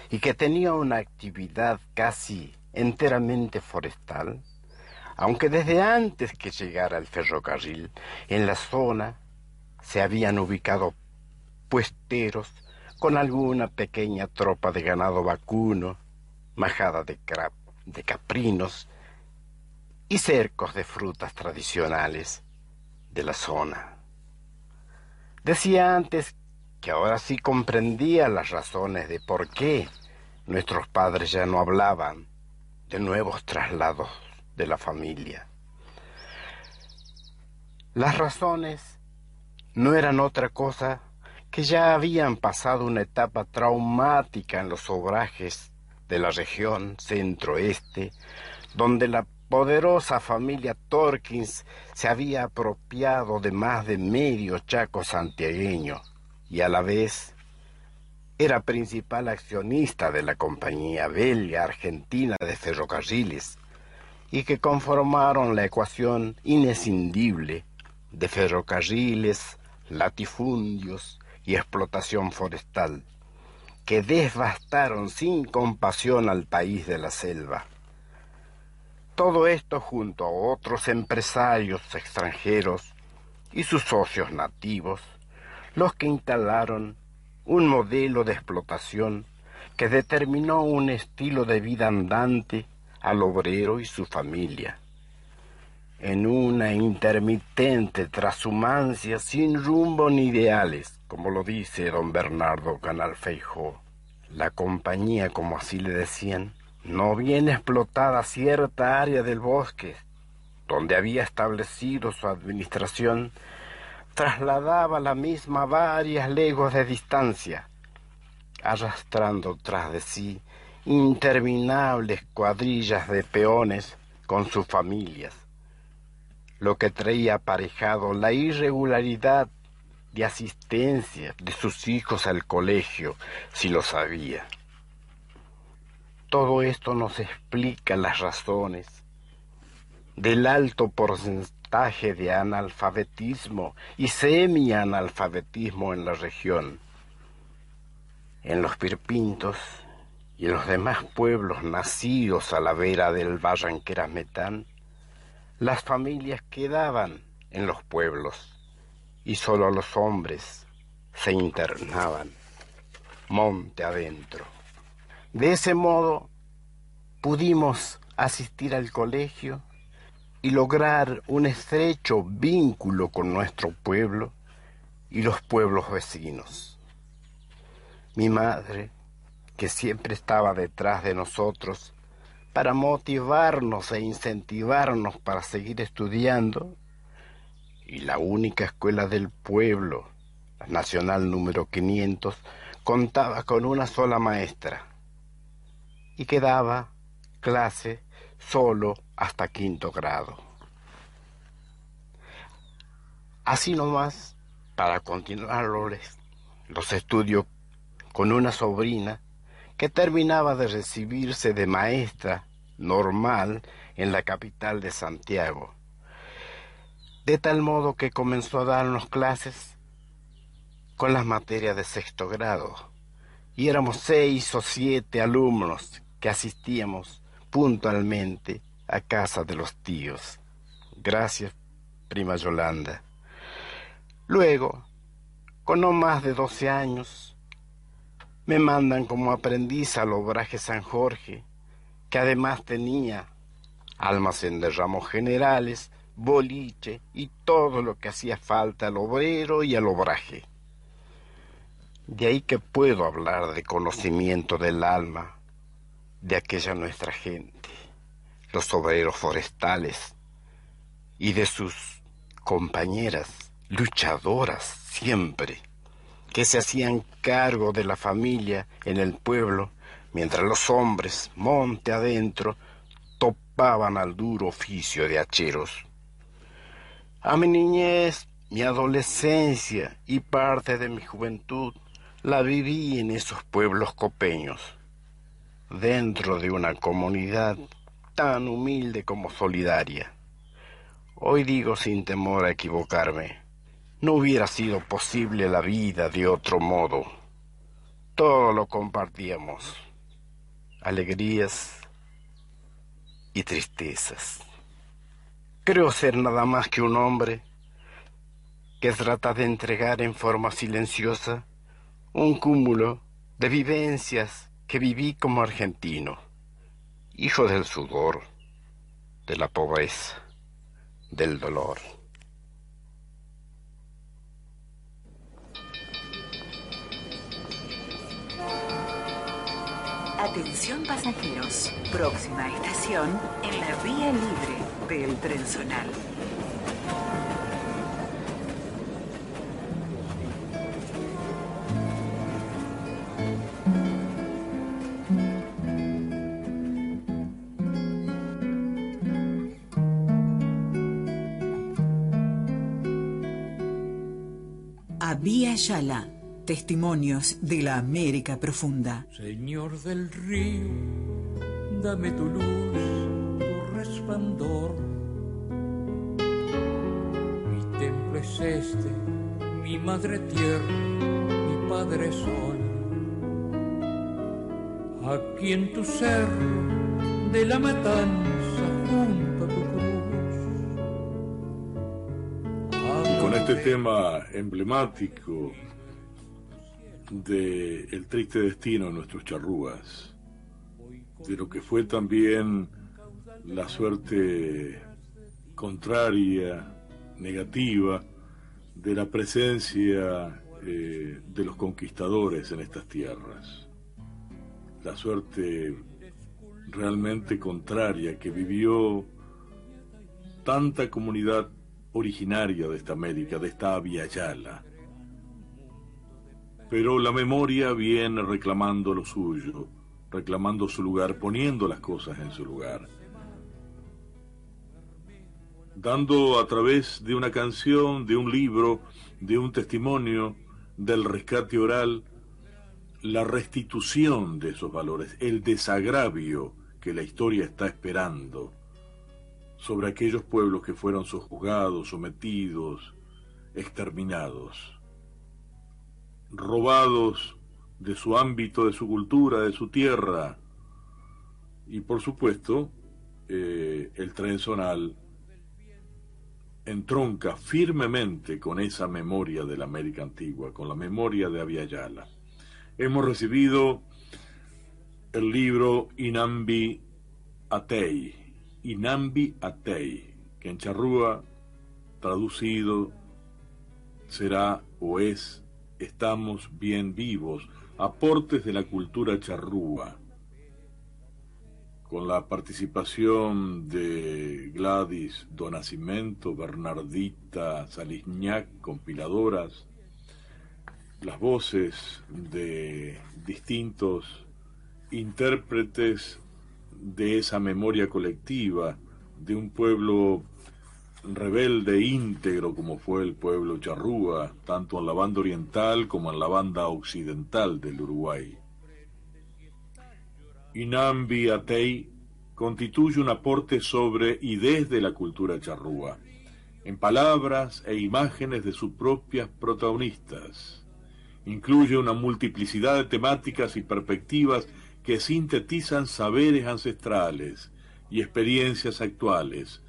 y que tenía una actividad casi enteramente forestal, aunque desde antes que llegara el ferrocarril en la zona se habían ubicado puesteros con alguna pequeña tropa de ganado vacuno, majada de, de caprinos y cercos de frutas tradicionales de la zona. Decía antes que ahora sí comprendía las razones de por qué nuestros padres ya no hablaban de nuevos traslados de la familia. Las razones no eran otra cosa que ya habían pasado una etapa traumática en los obrajes de la región centro-este, donde la poderosa familia Torkins se había apropiado de más de medio chaco santiagueño y a la vez era principal accionista de la compañía belga argentina de ferrocarriles y que conformaron la ecuación inescindible de ferrocarriles, latifundios y explotación forestal, que devastaron sin compasión al país de la selva. Todo esto junto a otros empresarios extranjeros y sus socios nativos, los que instalaron un modelo de explotación que determinó un estilo de vida andante al obrero y su familia. En una intermitente trashumancia sin rumbo ni ideales, como lo dice don Bernardo Canal la compañía, como así le decían, no bien explotada cierta área del bosque donde había establecido su administración, trasladaba la misma varias leguas de distancia, arrastrando tras de sí interminables cuadrillas de peones con sus familias, lo que traía aparejado la irregularidad de asistencia de sus hijos al colegio, si lo sabía. Todo esto nos explica las razones del alto porcentaje de analfabetismo y semi-analfabetismo en la región. En los Pirpintos y en los demás pueblos nacidos a la vera del Barranqueras-Metán, las familias quedaban en los pueblos y solo los hombres se internaban monte adentro. De ese modo pudimos asistir al colegio y lograr un estrecho vínculo con nuestro pueblo y los pueblos vecinos. Mi madre, que siempre estaba detrás de nosotros para motivarnos e incentivarnos para seguir estudiando, y la única escuela del pueblo, la Nacional número 500, contaba con una sola maestra, y quedaba clase solo hasta quinto grado. Así nomás, para continuar los estudios con una sobrina que terminaba de recibirse de maestra normal en la capital de Santiago, de tal modo que comenzó a darnos clases con las materias de sexto grado, y éramos seis o siete alumnos que asistíamos puntualmente a casa de los tíos. Gracias, prima Yolanda. Luego, con no más de doce años, me mandan como aprendiz al obraje San Jorge, que además tenía almacén de ramos generales, boliche y todo lo que hacía falta al obrero y al obraje. De ahí que puedo hablar de conocimiento del alma, de aquella nuestra gente, los obreros forestales y de sus compañeras luchadoras siempre, que se hacían cargo de la familia en el pueblo, mientras los hombres, monte adentro, topaban al duro oficio de hacheros. A mi niñez, mi adolescencia y parte de mi juventud la viví en esos pueblos copeños dentro de una comunidad tan humilde como solidaria. Hoy digo sin temor a equivocarme, no hubiera sido posible la vida de otro modo. Todo lo compartíamos, alegrías y tristezas. Creo ser nada más que un hombre que trata de entregar en forma silenciosa un cúmulo de vivencias que viví como argentino, hijo del sudor, de la pobreza, del dolor. Atención pasajeros, próxima estación en la vía libre del tren Vía Yala, testimonios de la América profunda. Señor del río, dame tu luz, tu resplandor. Mi templo es este, mi madre tierra, mi padre sol. Aquí en tu cerro de la matanza junto con este tema emblemático de el triste destino de nuestros charrúas, de lo que fue también la suerte contraria, negativa, de la presencia eh, de los conquistadores en estas tierras. La suerte realmente contraria que vivió tanta comunidad originaria de esta América, de esta Yala. Pero la memoria viene reclamando lo suyo, reclamando su lugar, poniendo las cosas en su lugar. Dando a través de una canción, de un libro, de un testimonio, del rescate oral, la restitución de esos valores, el desagravio que la historia está esperando sobre aquellos pueblos que fueron sojuzgados, sometidos, exterminados robados de su ámbito, de su cultura, de su tierra. Y por supuesto, eh, el tren zonal entronca firmemente con esa memoria de la América antigua, con la memoria de Aviala. Hemos recibido el libro Inambi Atei, Inambi Atei, que en charrúa traducido será o es estamos bien vivos, aportes de la cultura charrúa, con la participación de Gladys Donacimento, Bernardita Salisñac, compiladoras, las voces de distintos intérpretes de esa memoria colectiva de un pueblo rebelde íntegro como fue el pueblo charrúa, tanto en la banda oriental como en la banda occidental del Uruguay. Inambi Atei constituye un aporte sobre y desde la cultura charrúa, en palabras e imágenes de sus propias protagonistas. Incluye una multiplicidad de temáticas y perspectivas que sintetizan saberes ancestrales y experiencias actuales,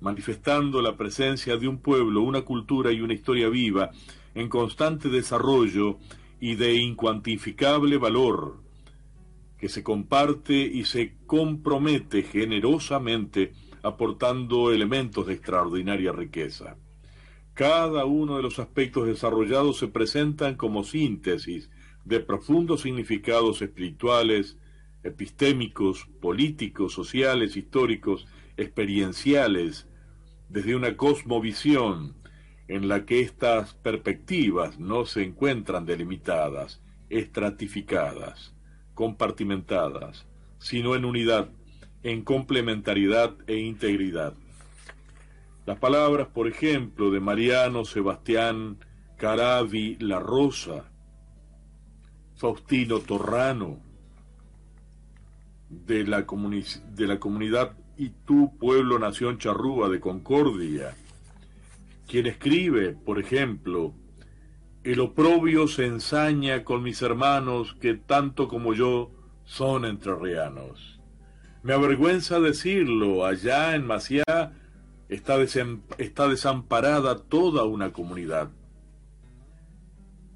manifestando la presencia de un pueblo, una cultura y una historia viva en constante desarrollo y de incuantificable valor, que se comparte y se compromete generosamente aportando elementos de extraordinaria riqueza. Cada uno de los aspectos desarrollados se presentan como síntesis de profundos significados espirituales, epistémicos, políticos, sociales, históricos, experienciales, desde una cosmovisión en la que estas perspectivas no se encuentran delimitadas, estratificadas, compartimentadas, sino en unidad, en complementariedad e integridad. Las palabras, por ejemplo, de Mariano Sebastián Caravi La Rosa, Faustino Torrano, de la, de la comunidad y tu pueblo nación charrúa de Concordia, quien escribe, por ejemplo, el oprobio se ensaña con mis hermanos que tanto como yo son entrerrianos. Me avergüenza decirlo, allá en Maciá está, está desamparada toda una comunidad.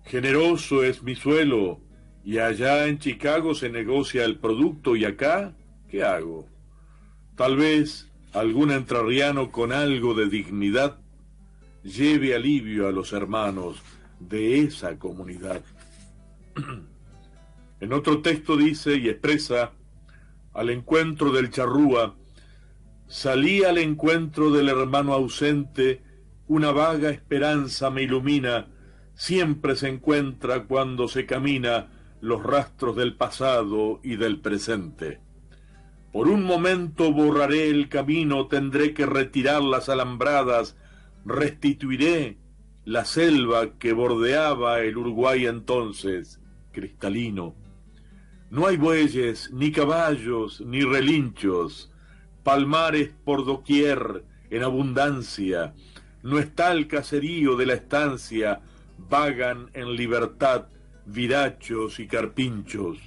Generoso es mi suelo, y allá en Chicago se negocia el producto, y acá, ¿qué hago? Tal vez algún entrerriano con algo de dignidad lleve alivio a los hermanos de esa comunidad. en otro texto dice y expresa, al encuentro del charrúa, salí al encuentro del hermano ausente, una vaga esperanza me ilumina, siempre se encuentra cuando se camina los rastros del pasado y del presente. Por un momento borraré el camino, tendré que retirar las alambradas, restituiré la selva que bordeaba el Uruguay entonces, cristalino. No hay bueyes, ni caballos, ni relinchos, palmares por doquier en abundancia, no está el caserío de la estancia, vagan en libertad virachos y carpinchos.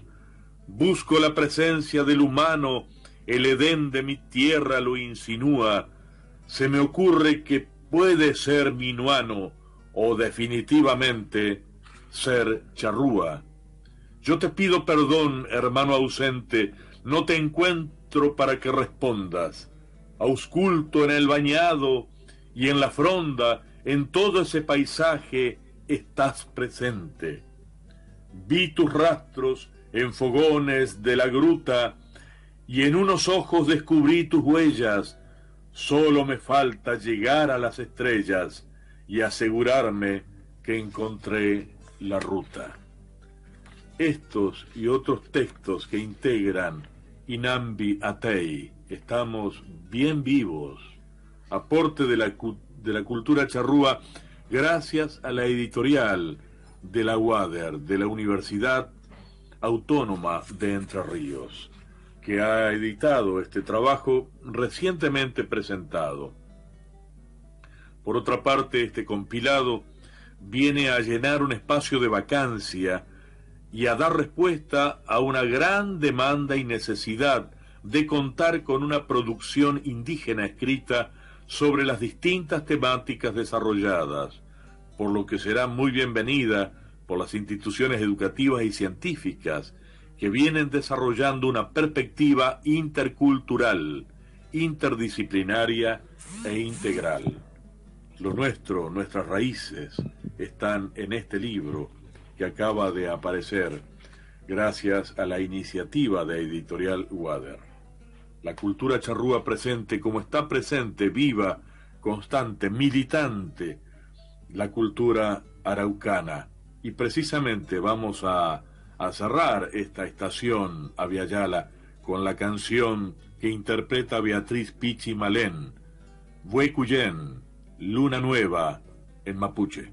Busco la presencia del humano, el Edén de mi tierra lo insinúa. Se me ocurre que puede ser minuano o definitivamente ser charrúa. Yo te pido perdón, hermano ausente, no te encuentro para que respondas. Ausculto en el bañado y en la fronda, en todo ese paisaje, estás presente. Vi tus rastros en fogones de la gruta y en unos ojos descubrí tus huellas. Solo me falta llegar a las estrellas y asegurarme que encontré la ruta. Estos y otros textos que integran Inambi Atei, estamos bien vivos, aporte de la, de la cultura charrúa gracias a la editorial de la UADER, de la Universidad Autónoma de Entre Ríos, que ha editado este trabajo recientemente presentado. Por otra parte, este compilado viene a llenar un espacio de vacancia y a dar respuesta a una gran demanda y necesidad de contar con una producción indígena escrita sobre las distintas temáticas desarrolladas, por lo que será muy bienvenida por las instituciones educativas y científicas que vienen desarrollando una perspectiva intercultural, interdisciplinaria e integral. Lo nuestro, nuestras raíces, están en este libro que acaba de aparecer gracias a la iniciativa de Editorial Wader la cultura charrúa presente como está presente, viva, constante, militante, la cultura araucana. Y precisamente vamos a, cerrar esta estación a Viayala con la canción que interpreta Beatriz Pichi Malén, Huecuyen, Luna Nueva, en Mapuche.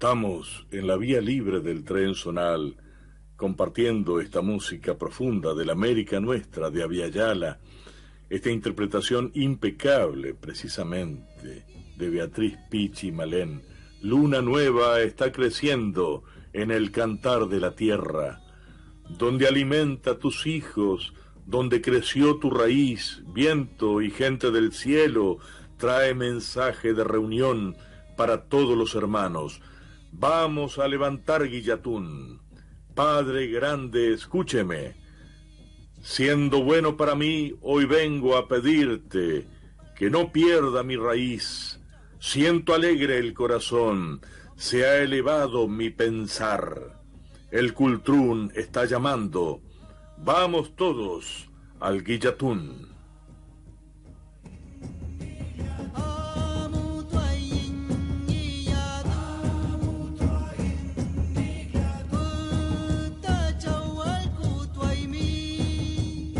Estamos en la vía libre del tren zonal, compartiendo esta música profunda de la América nuestra, de Aviala, esta interpretación impecable, precisamente, de Beatriz Pichi Malén. Luna nueva está creciendo en el cantar de la tierra, donde alimenta tus hijos, donde creció tu raíz, viento y gente del cielo, trae mensaje de reunión para todos los hermanos. Vamos a levantar Guillatún. Padre grande, escúcheme. Siendo bueno para mí, hoy vengo a pedirte que no pierda mi raíz. Siento alegre el corazón, se ha elevado mi pensar. El Cultrún está llamando. Vamos todos al Guillatún.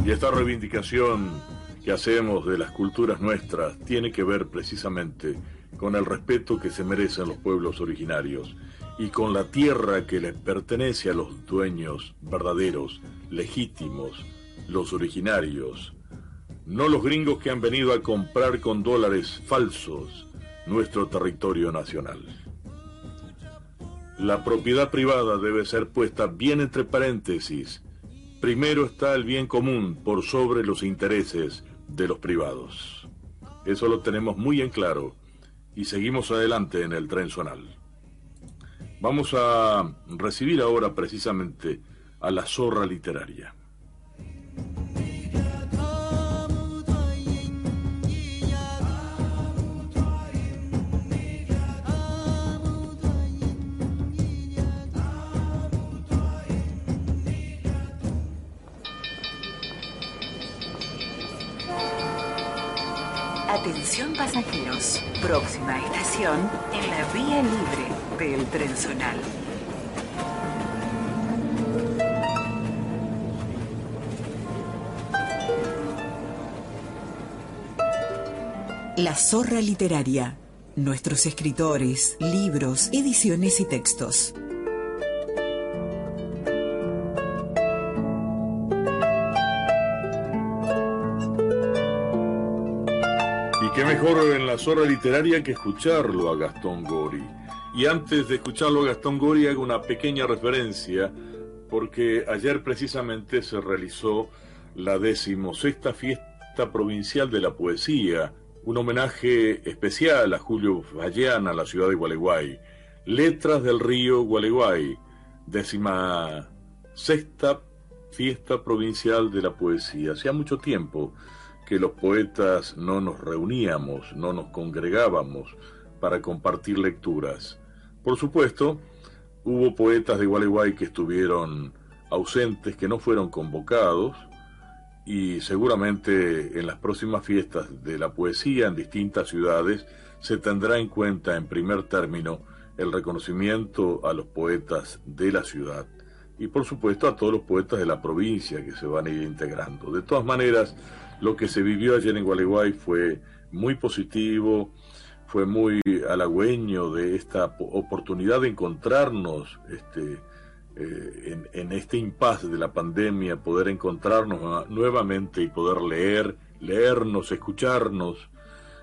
Y esta reivindicación que hacemos de las culturas nuestras tiene que ver precisamente con el respeto que se merecen los pueblos originarios y con la tierra que les pertenece a los dueños verdaderos, legítimos, los originarios, no los gringos que han venido a comprar con dólares falsos nuestro territorio nacional. La propiedad privada debe ser puesta bien entre paréntesis primero está el bien común por sobre los intereses de los privados. Eso lo tenemos muy en claro y seguimos adelante en el tren zonal. Vamos a recibir ahora precisamente a la zorra literaria. Pasajeros, próxima estación en la vía libre del tren zonal. La zorra literaria. Nuestros escritores, libros, ediciones y textos. Qué mejor en la zorra literaria que escucharlo a Gastón Gori. Y antes de escucharlo a Gastón Gori hago una pequeña referencia porque ayer precisamente se realizó la decimosexta fiesta provincial de la poesía, un homenaje especial a Julio Falleana, a la ciudad de Gualeguay. Letras del río Gualeguay, décima sexta fiesta provincial de la poesía. Hacía mucho tiempo que los poetas no nos reuníamos, no nos congregábamos para compartir lecturas. Por supuesto, hubo poetas de Gualeguay que estuvieron ausentes, que no fueron convocados, y seguramente en las próximas fiestas de la poesía en distintas ciudades se tendrá en cuenta en primer término el reconocimiento a los poetas de la ciudad y por supuesto a todos los poetas de la provincia que se van a ir integrando. De todas maneras, lo que se vivió ayer en Gualeguay fue muy positivo, fue muy halagüeño de esta oportunidad de encontrarnos este, eh, en, este impasse de la pandemia, poder encontrarnos nuevamente y poder leer, leernos, escucharnos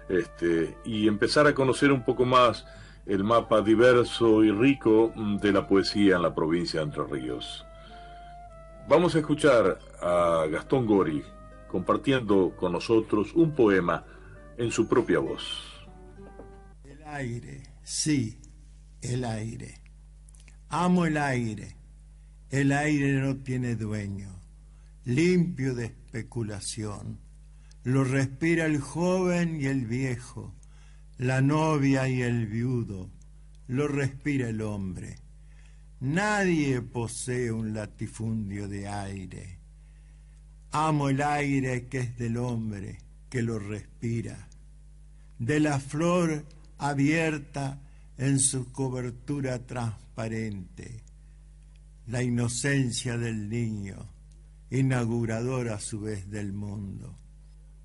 este, y empezar a conocer un poco más el mapa diverso y rico mm, de la poesía en la provincia de Entre Ríos. Vamos a escuchar a Gastón Gori compartiendo con nosotros un poema en su propia voz. El aire, sí, el aire. Amo el aire. El aire no tiene dueño, limpio de especulación. Lo respira el joven y el viejo, la novia y el viudo. Lo respira el hombre. Nadie posee un latifundio de aire Amo el aire que es del hombre, que lo respira, de la flor abierta en su cobertura transparente, la inocencia del niño, inaugurador a su vez del mundo.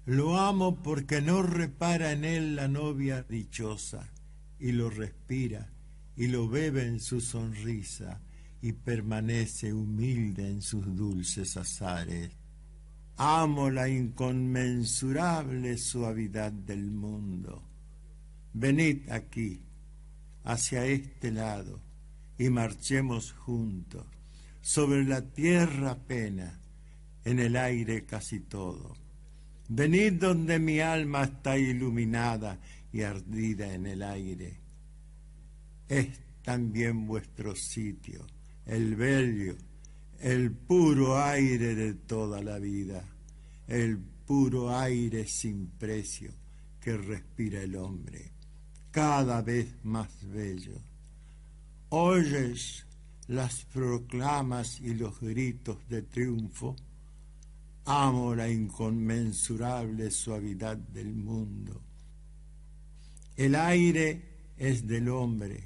Lo amo porque no repara en él la novia dichosa, y lo respira, y lo bebe en su sonrisa, y permanece humilde en sus dulces azares. Amo la inconmensurable suavidad del mundo. Venid aquí, hacia este lado, y marchemos juntos, sobre la tierra pena, en el aire casi todo. Venid donde mi alma está iluminada y ardida en el aire. es también vuestro sitio, el bello, el puro aire de toda la vida, el puro aire sin precio que respira el hombre, cada vez más bello. Oyes las proclamas y los gritos de triunfo, amo la inconmensurable suavidad del mundo. El aire es del hombre,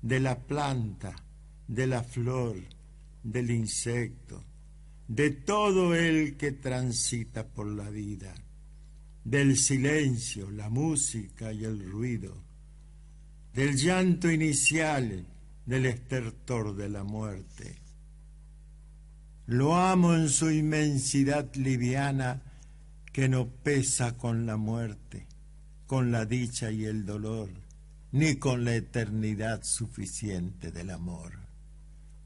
de la planta, de la flor, del insecto, de todo el que transita por la vida, del silencio, la música y el ruido, del llanto inicial, del estertor de la muerte. Lo amo en su inmensidad liviana que no pesa con la muerte, con la dicha y el dolor, ni con la eternidad suficiente del amor.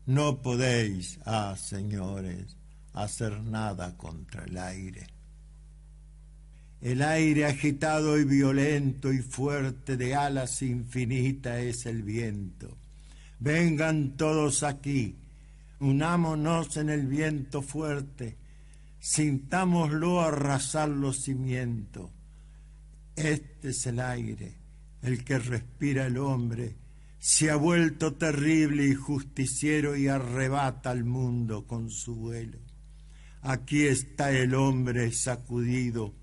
No podéis, ah señores, hacer nada contra el aire. El aire agitado y violento y fuerte de alas infinitas es el viento. Vengan todos aquí, unámonos en el viento fuerte, sintámoslo arrasar los cimientos. Este es el aire, el que respira el hombre, se ha vuelto terrible y justiciero y arrebata al mundo con su vuelo. Aquí está el hombre sacudido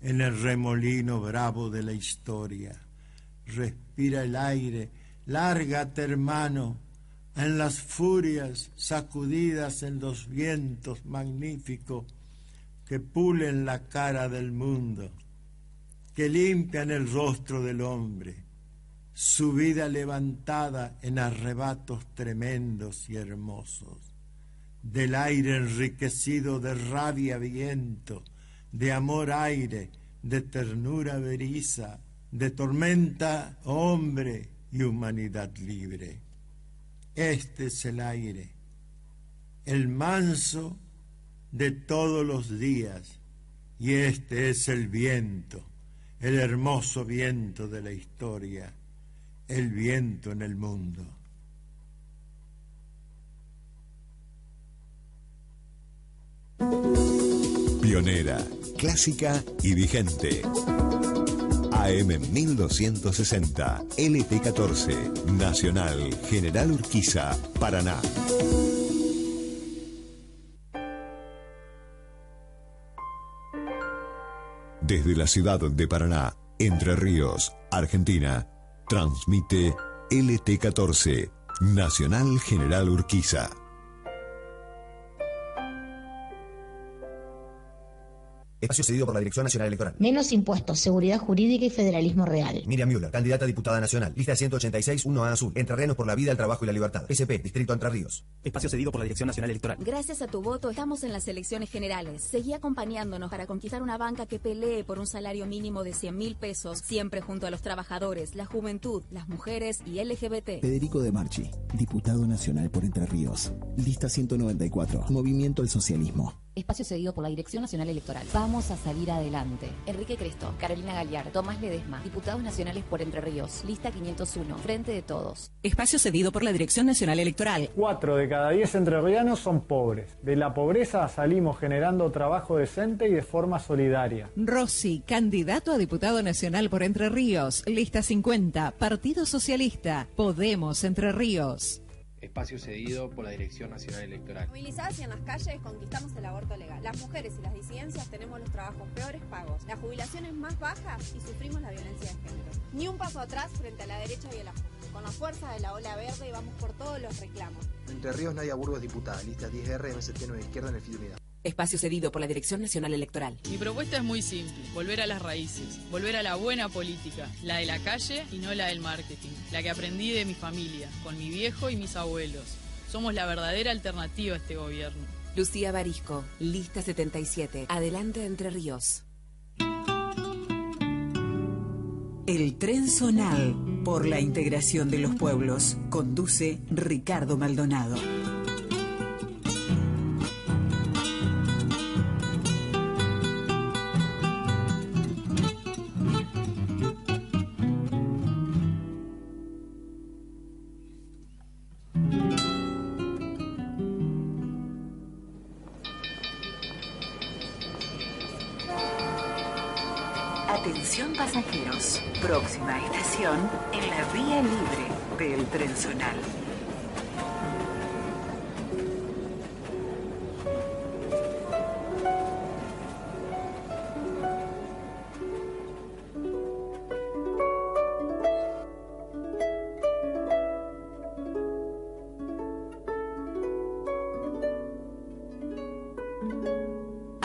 en el remolino bravo de la historia. Respira el aire, lárgate hermano, en las furias sacudidas en los vientos magníficos que pulen la cara del mundo, que limpian el rostro del hombre, su vida levantada en arrebatos tremendos y hermosos, del aire enriquecido de rabia viento, de amor aire, de ternura beriza, de tormenta hombre y humanidad libre. Este es el aire, el manso de todos los días, y este es el viento, el hermoso viento de la historia, el viento en el mundo. Pionera, clásica y vigente. AM 1260, LT14, Nacional, General Urquiza, Paraná. Desde la ciudad de Paraná, Entre Ríos, Argentina, transmite LT14, Nacional General Urquiza. Espacio cedido por la Dirección Nacional Electoral. Menos impuestos, seguridad jurídica y federalismo real. Miriam Müller, candidata a diputada nacional. Lista 186, 1A Azul. Entrerrianos por la vida, el trabajo y la libertad. SP, Distrito Entre Ríos. Espacio cedido por la Dirección Nacional Electoral. Gracias a tu voto estamos en las elecciones generales. Seguí acompañándonos para conquistar una banca que pelee por un salario mínimo de 100 mil pesos, siempre junto a los trabajadores, la juventud, las mujeres y LGBT. Federico de Marchi, diputado nacional por Entre Ríos. Lista 194, Movimiento al Socialismo. Espacio cedido por la Dirección Nacional Electoral. Vamos a salir adelante. Enrique Cristo, Carolina Galiar, Tomás Ledesma, diputados nacionales por Entre Ríos, lista 501, Frente de Todos. Espacio cedido por la Dirección Nacional Electoral. Cuatro de cada diez entrerrianos son pobres. De la pobreza salimos generando trabajo decente y de forma solidaria. Rossi, candidato a diputado nacional por Entre Ríos. Lista 50, Partido Socialista. Podemos Entre Ríos. Espacio cedido por la Dirección Nacional Electoral. Movilizadas y en las calles conquistamos el aborto legal. Las mujeres y las disidencias tenemos los trabajos peores pagos, las jubilaciones más bajas y sufrimos la violencia de género. Ni un paso atrás frente a la derecha y el ajuste. Con la fuerza de la ola verde vamos por todos los reclamos. Entre Ríos, Nadia Burgos, diputada. Lista 10R, MST 9 Izquierda en el Fidelidad. Espacio cedido por la Dirección Nacional Electoral. Mi propuesta es muy simple, volver a las raíces, volver a la buena política, la de la calle y no la del marketing, la que aprendí de mi familia, con mi viejo y mis abuelos. Somos la verdadera alternativa a este gobierno. Lucía Barisco, lista 77, adelante Entre Ríos. El tren zonal por la integración de los pueblos conduce Ricardo Maldonado.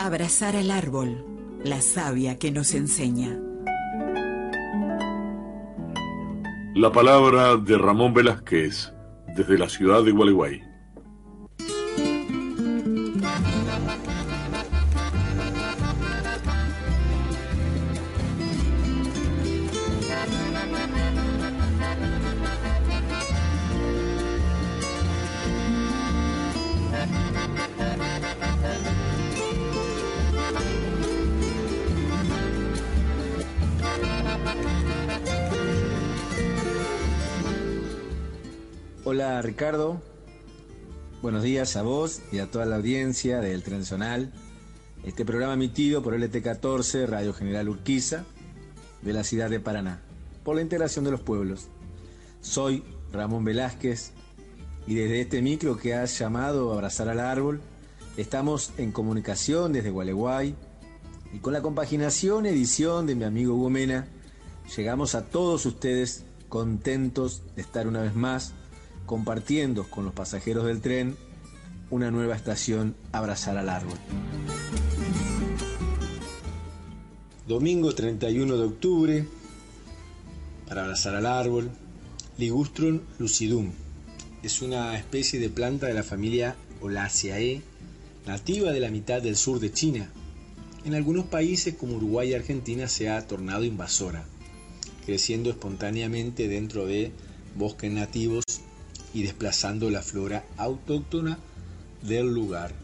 Abrazar al árbol, la savia que nos enseña. La palabra de Ramón Velázquez desde la ciudad de Gualeguay. Ricardo, buenos días a vos y a toda la audiencia del Transonal. Este programa emitido por LT14 Radio General Urquiza de la ciudad de Paraná, por la integración de los pueblos. Soy Ramón Velázquez y desde este micro que has llamado Abrazar al Árbol, estamos en comunicación desde Gualeguay y con la compaginación edición de mi amigo Hugo Mena, llegamos a todos ustedes contentos de estar una vez más compartiendo con los pasajeros del tren una nueva estación Abrazar al Árbol. Domingo 31 de octubre, para abrazar al árbol, Ligustrum lucidum. Es una especie de planta de la familia Olaceae, nativa de la mitad del sur de China. En algunos países como Uruguay y Argentina se ha tornado invasora, creciendo espontáneamente dentro de bosques nativos y desplazando la flora autóctona del lugar.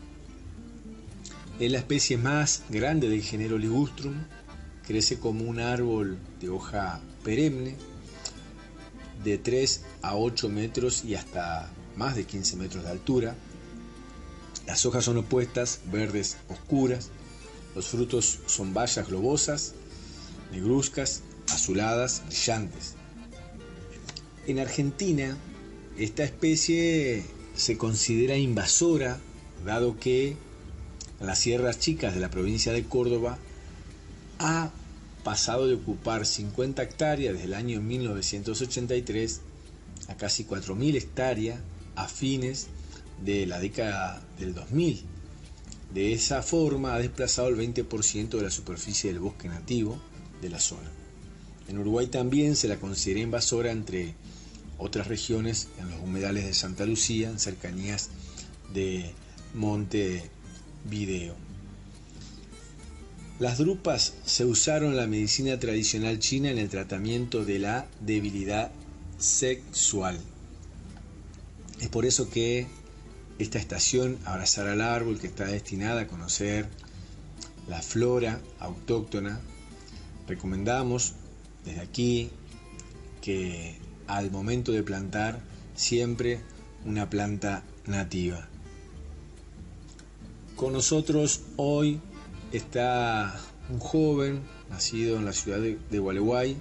Es la especie más grande del género Ligustrum, crece como un árbol de hoja perenne de 3 a 8 metros y hasta más de 15 metros de altura. Las hojas son opuestas, verdes oscuras. Los frutos son bayas globosas, negruzcas, azuladas, brillantes. En Argentina, esta especie se considera invasora, dado que las sierras chicas de la provincia de Córdoba ha pasado de ocupar 50 hectáreas desde el año 1983 a casi 4.000 hectáreas a fines de la década del 2000. De esa forma ha desplazado el 20% de la superficie del bosque nativo de la zona. En Uruguay también se la considera invasora entre otras regiones, en los humedales de Santa Lucía, en cercanías de Monte Video. Las drupas se usaron en la medicina tradicional china en el tratamiento de la debilidad sexual. Es por eso que esta estación, Abrazar al Árbol, que está destinada a conocer la flora autóctona, recomendamos desde aquí que al momento de plantar siempre una planta nativa. Con nosotros hoy está un joven nacido en la ciudad de, Gualeguay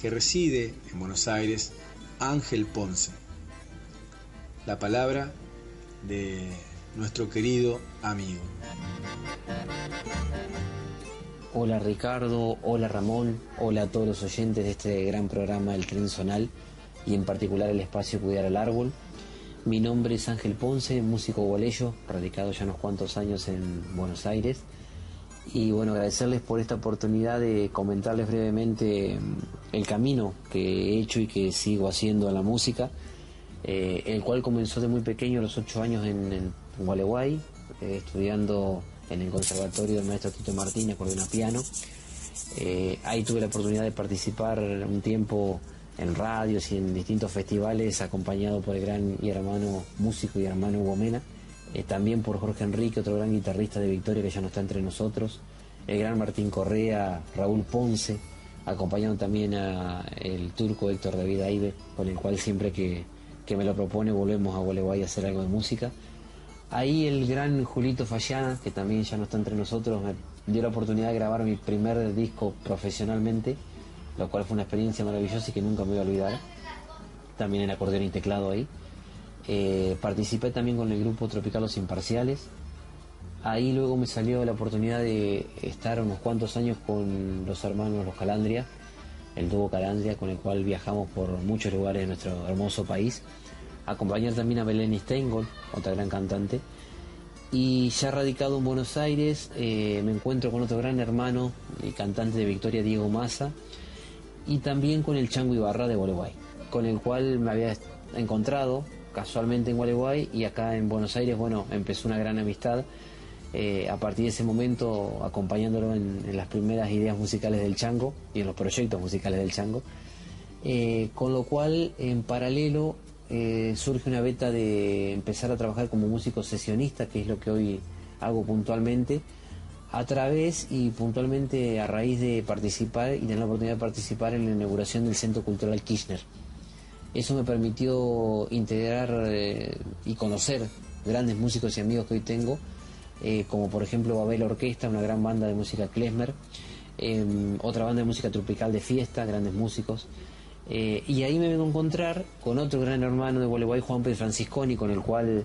que reside en Buenos Aires, Ángel Ponce. La palabra de nuestro querido amigo. Hola Ricardo, hola Ramón, hola a todos los oyentes de este gran programa El Tren Zonal y en particular el espacio Cuidar al Árbol. Mi nombre es Ángel Ponce, músico gualeyo, radicado ya unos cuantos años en Buenos Aires. Y bueno, agradecerles por esta oportunidad de comentarles brevemente mm, el camino que he hecho y que sigo haciendo en la música, eh, el cual comenzó de muy pequeño, a los ocho años en, en Gualeguay, eh, estudiando en el conservatorio del maestro Tito Martínez, acordeón piano. Eh, ahí tuve la oportunidad de participar un tiempo en radios y en distintos festivales, acompañado por el gran y hermano músico y hermano Hugo eh, también por Jorge Enrique, otro gran guitarrista de Victoria que ya no está entre nosotros, el gran Martín Correa, Raúl Ponce, acompañando también a el turco Héctor David Aibe, con el cual siempre que, me lo propone volvemos a Gualeguay a hacer algo de música. Ahí el gran Julito Fallana, que también ya no está entre nosotros, me dio la oportunidad de grabar mi primer disco profesionalmente, lo cual fue una experiencia maravillosa y que nunca me voy a olvidar. También el acordeón y teclado ahí. Eh, participé también con el grupo Tropical Los Imparciales. Ahí luego me salió la oportunidad de estar unos cuantos años con los hermanos Los Calandria, el dúo Calandria, con el cual viajamos por muchos lugares de nuestro hermoso país. Acompañar también a Belén Steingold, otra gran cantante. Y ya radicado en Buenos Aires, eh, me encuentro con otro gran hermano y cantante de Victoria, Diego Massa, y también con el Chango Ibarra de Gualeguay, con el cual me había encontrado casualmente en Gualeguay y acá en Buenos Aires, bueno, empezó una gran amistad. Eh, a partir de ese momento, acompañándolo en, las primeras ideas musicales del Chango y en los proyectos musicales del Chango. Eh, con lo cual, en paralelo, eh, surge una beta de empezar a trabajar como músico sesionista, que es lo que hoy hago puntualmente, a través y puntualmente a raíz de participar y tener la oportunidad de participar en la inauguración del Centro Cultural Kirchner. Eso me permitió integrar eh, y conocer grandes músicos y amigos que hoy tengo, eh, como por ejemplo Babel Orquesta, una gran banda de música klezmer, em, otra banda de música tropical de fiesta, grandes músicos, eh, y ahí me vengo a encontrar con otro gran hermano de Gualeguay, Juan Pedro Francisconi, con el cual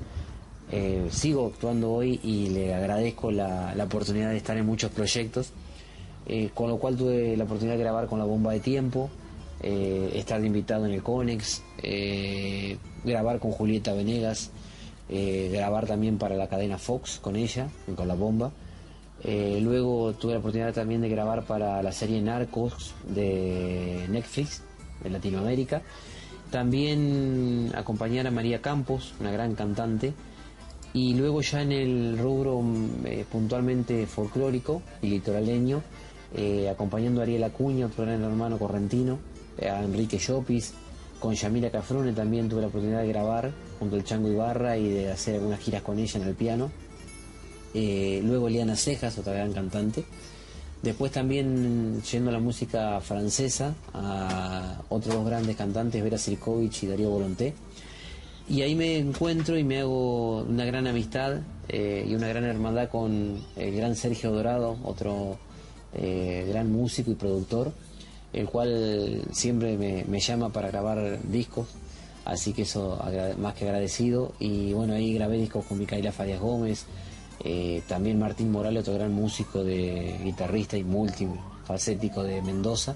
eh, sigo actuando hoy y le agradezco la, oportunidad de estar en muchos proyectos, eh, con lo cual tuve la oportunidad de grabar con la bomba de tiempo, estar invitado en el Conex, grabar con Julieta Venegas, grabar también para la cadena Fox con ella, con la bomba. luego tuve la oportunidad también de grabar para la serie Narcos de Netflix, de Latinoamérica. También acompañar a María Campos, una gran cantante. Y luego ya en el rubro mm, eh, puntualmente folclórico y litoraleño, eh, acompañando a Ariel Acuña, otro gran hermano correntino, eh, a Enrique Llopis, con Yamila Cafrune también tuve la oportunidad de grabar junto al Chango Ibarra y de hacer algunas giras con ella en el piano. luego Eliana Cejas, otra gran cantante. Después también yendo a la música francesa, a otros dos grandes cantantes, Vera Sirkovich y Darío Volonté. Y ahí me encuentro y me hago una gran amistad eh, y una gran hermandad con el gran Sergio Dorado, otro eh, gran músico y productor, el cual siempre me, llama para grabar discos, así que eso más que agradecido. Y bueno, ahí grabé discos con Micaela Farias Gómez, eh, también Martín Morales, otro gran músico, de guitarrista y multifacético de Mendoza,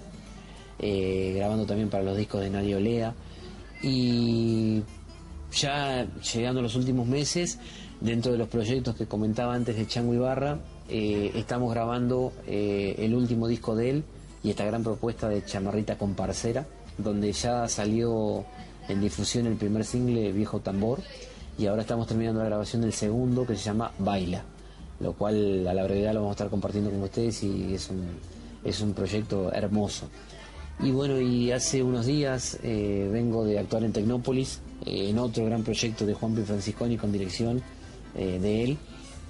grabando también para los discos de Nadia Olea. Y ya llegando a los últimos meses, dentro de los proyectos que comentaba antes de Chango Ibarra, eh, estamos grabando el último disco de él y esta gran propuesta de Chamarrita con Parcera, donde ya salió en difusión el primer single Viejo Tambor y ahora estamos terminando la grabación del segundo que se llama Baila, lo cual a la brevedad lo vamos a estar compartiendo con ustedes y es un, es un proyecto hermoso. Y bueno, y hace unos días eh, vengo de actuar en Tecnópolis, eh, en otro gran proyecto de Juan P. Francisconi con dirección eh, de él,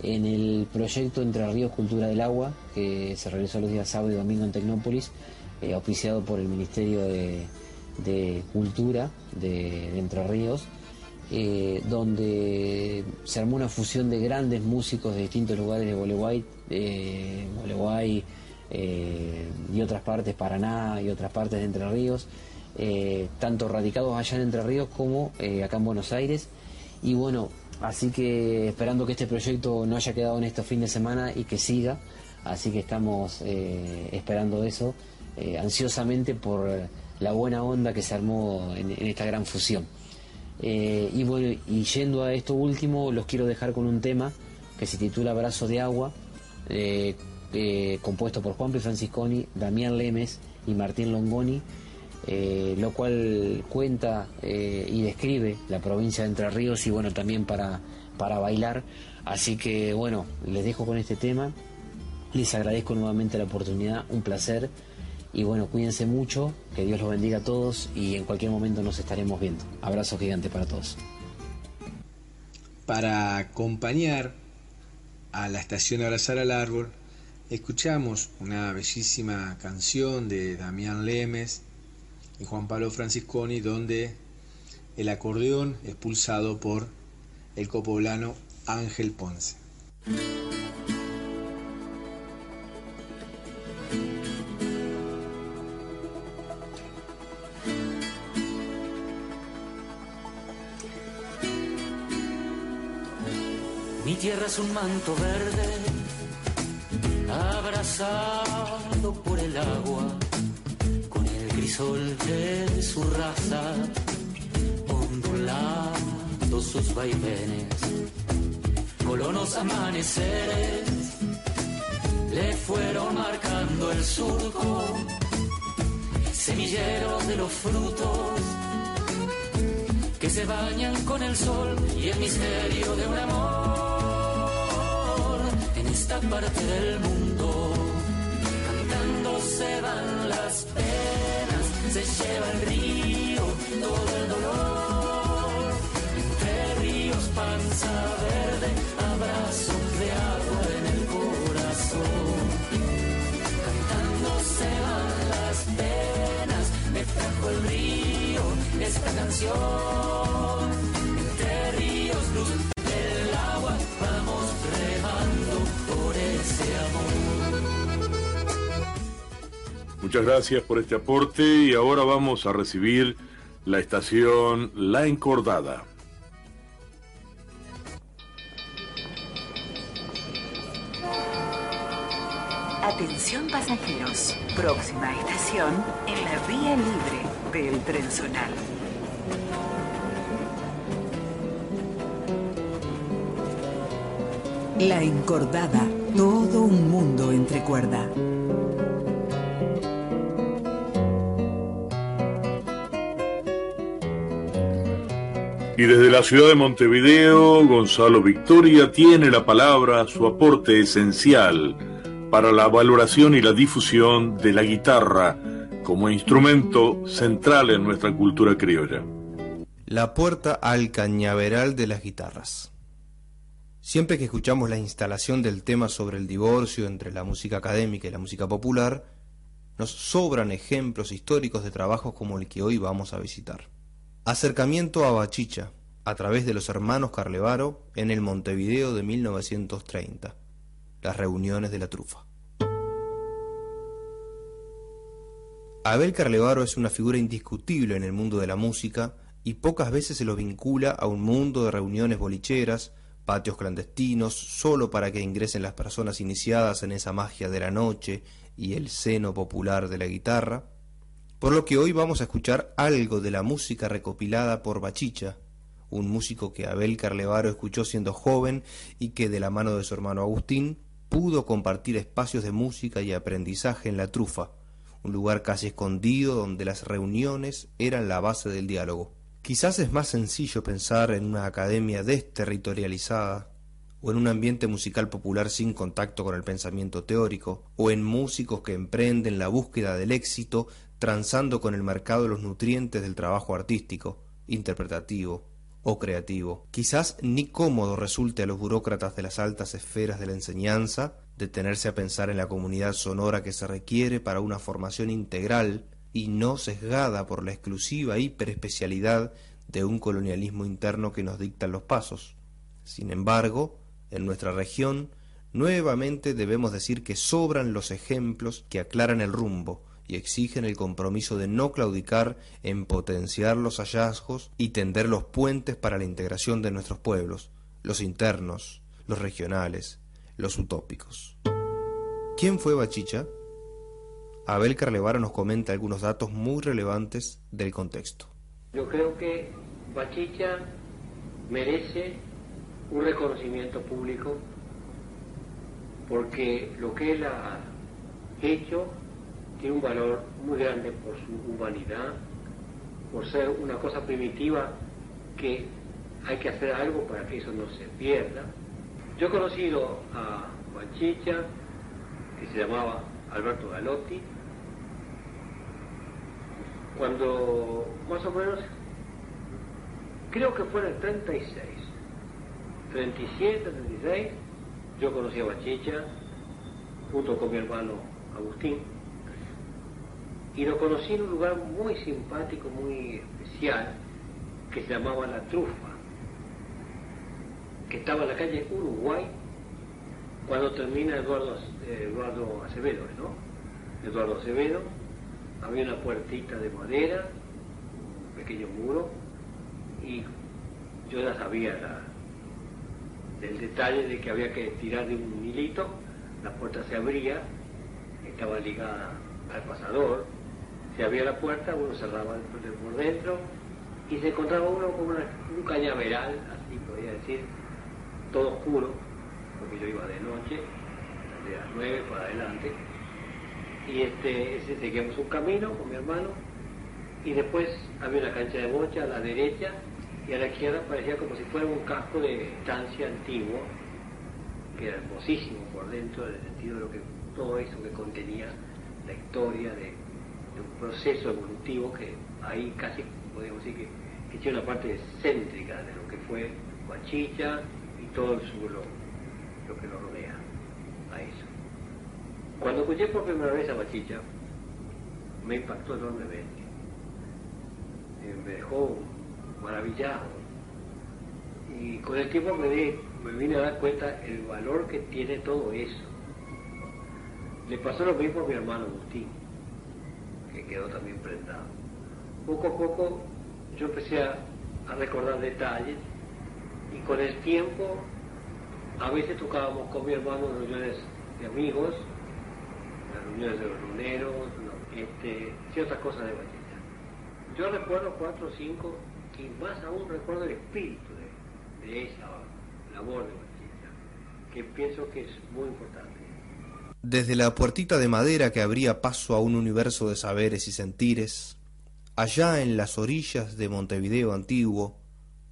en el proyecto Entre Ríos Cultura del Agua, que se realizó los días sábado y domingo en Tecnópolis, auspiciado por el Ministerio de, Cultura de Entre Ríos eh, donde se armó una fusión de grandes músicos de distintos lugares de Gualeguay, eh, y otras partes, Paraná y otras partes de Entre Ríos, eh, tanto radicados allá en Entre Ríos como eh, acá en Buenos Aires. Y bueno, así que esperando que este proyecto no haya quedado en estos fines de semana y que siga, así que estamos esperando eso ansiosamente por la buena onda que se armó en esta gran fusión. Eh, y bueno, y yendo a esto último, los quiero dejar con un tema que se titula Brazo de Agua, eh, eh, compuesto por Juan P. Francisconi, Damián Lemes y Martín Longoni, lo cual cuenta y describe la provincia de Entre Ríos y bueno, también para, para bailar. Así que bueno, les dejo con este tema. Les agradezco nuevamente la oportunidad, un placer. Y bueno, cuídense mucho, que Dios los bendiga a todos y en cualquier momento nos estaremos viendo. Abrazo gigante para todos. Para acompañar a la estación Abrazar al Árbol, escuchamos una bellísima canción de Damián Lemes en Juan Pablo Francisconi, donde el acordeón expulsado por el copoblano Ángel Ponce. Mi tierra es un manto verde, abrazado por el agua crisol de su raza, ondulando sus vaivenes. Colonos amaneceres le fueron marcando el surco, semilleros de los frutos que se bañan con el sol y el misterio de un amor en esta parte del mundo. Cantando se van las penas, se lleva el río todo el dolor. Entre ríos, panza verde, abrazos de agua en el corazón. Cantando se van las penas, me trajo el río esta canción. Entre ríos, luz del agua, vamos remando por ese amor. Muchas gracias por este aporte y ahora vamos a recibir la estación La Encordada. Atención pasajeros, próxima estación en la vía libre del Trenzonal. La Encordada, todo un mundo entre cuerda. Y desde la ciudad de Montevideo, Gonzalo Victoria tiene la palabra, su aporte esencial para la valoración y la difusión de la guitarra como instrumento central en nuestra cultura criolla. La puerta al cañaveral de las guitarras. Siempre que escuchamos la instalación del tema sobre el divorcio entre la música académica y la música popular, nos sobran ejemplos históricos de trabajos como el que hoy vamos a visitar. Acercamiento a Bachicha, a través de los hermanos Carlevaro, en el Montevideo de 1930. Las reuniones de la trufa. Abel Carlevaro es una figura indiscutible en el mundo de la música y pocas veces se lo vincula a un mundo de reuniones bolicheras, patios clandestinos, solo para que ingresen las personas iniciadas en esa magia de la noche y el seno popular de la guitarra, por lo que hoy vamos a escuchar algo de la música recopilada por Bachicha, un músico que Abel Carlevaro escuchó siendo joven y que de la mano de su hermano Agustín pudo compartir espacios de música y aprendizaje en la trufa, un lugar casi escondido donde las reuniones eran la base del diálogo. Quizás es más sencillo pensar en una academia desterritorializada, o en un ambiente musical popular sin contacto con el pensamiento teórico, o en músicos que emprenden la búsqueda del éxito transando con el mercado los nutrientes del trabajo artístico, interpretativo o creativo. Quizás ni cómodo resulte a los burócratas de las altas esferas de la enseñanza detenerse a pensar en la comunidad sonora que se requiere para una formación integral y no sesgada por la exclusiva hiperespecialidad de un colonialismo interno que nos dictan los pasos. Sin embargo, en nuestra región, nuevamente debemos decir que sobran los ejemplos que aclaran el rumbo, y exigen el compromiso de no claudicar en potenciar los hallazgos y tender los puentes para la integración de nuestros pueblos, los internos, los regionales, los utópicos. ¿Quién fue Bachicha? Abel Carlevara nos comenta algunos datos muy relevantes del contexto. Yo creo que Bachicha merece un reconocimiento público porque lo que él ha hecho tiene un valor muy grande por su humanidad, por ser una cosa primitiva que hay que hacer algo para que eso no se pierda. Yo he conocido a Bachicha, que se llamaba Alberto Galotti, cuando más o menos, creo que fue el 36, 37, 36, yo conocí a Bachicha junto con mi hermano Agustín y lo conocí en un lugar muy simpático, muy especial, que se llamaba La Trufa, que estaba en la calle Uruguay, cuando termina Eduardo, Eduardo Acevedo, ¿no? Eduardo Acevedo, había una puertita de madera, un pequeño muro, y yo ya sabía la, del detalle de que había que tirar de un hilito, la puerta se abría, estaba ligada al pasador, se abría la puerta, uno cerraba por dentro y se encontraba uno con un cañaveral, así podría decir, todo oscuro, porque yo iba de noche, de las nueve para adelante, y este, ese seguíamos un camino con mi hermano, y después había una cancha de bocha a la derecha, y a la izquierda parecía como si fuera un casco de estancia antiguo, que era hermosísimo por dentro, en el sentido de lo que todo eso que contenía la historia de, proceso evolutivo que ahí casi podemos decir que, tiene una parte céntrica de lo que fue Guachicha y todo el sur lo, que lo rodea a eso. Cuando escuché por primera vez a Guachicha, me impactó enormemente. Eh, me dejó maravillado. Y con el tiempo me, me vine a dar cuenta el valor que tiene todo eso. Le pasó lo mismo a mi hermano Agustín, que quedó también prendado. Poco a poco yo empecé a, recordar detalles y con el tiempo a veces tocábamos con mi hermano en reuniones de amigos, las reuniones de los luneros, este, ciertas cosas de Batista. Yo recuerdo cuatro o cinco y más aún recuerdo el espíritu de, esa labor de Batista, que pienso que es muy importante. Desde la puertita de madera que abría paso a un universo de saberes y sentires, allá en las orillas de Montevideo antiguo,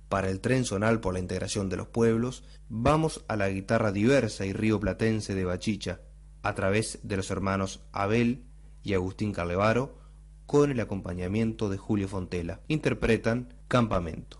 para el tren zonal por la integración de los pueblos, vamos a la guitarra diversa y río platense de Bachicha, a través de los hermanos Abel y Agustín Carlevaro, con el acompañamiento de Julio Fontela. Interpretan Campamento.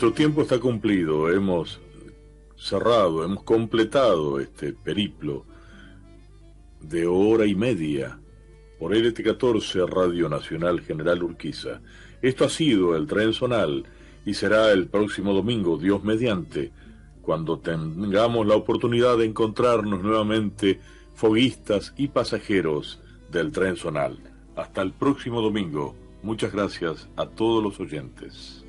Nuestro tiempo está cumplido, hemos cerrado, hemos completado este periplo de hora y media por LT14 Radio Nacional General Urquiza. Esto ha sido el tren zonal y será el próximo domingo, Dios mediante, cuando tengamos la oportunidad de encontrarnos nuevamente foguistas y pasajeros del tren zonal. Hasta el próximo domingo. Muchas gracias a todos los oyentes.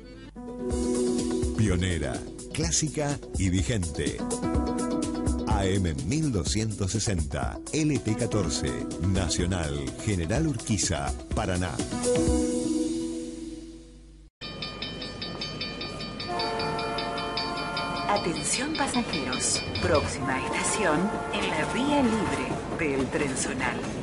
Clásica y vigente. AM 1260, LT14, Nacional, General Urquiza, Paraná. Atención pasajeros, próxima estación en la vía libre del tren zonal.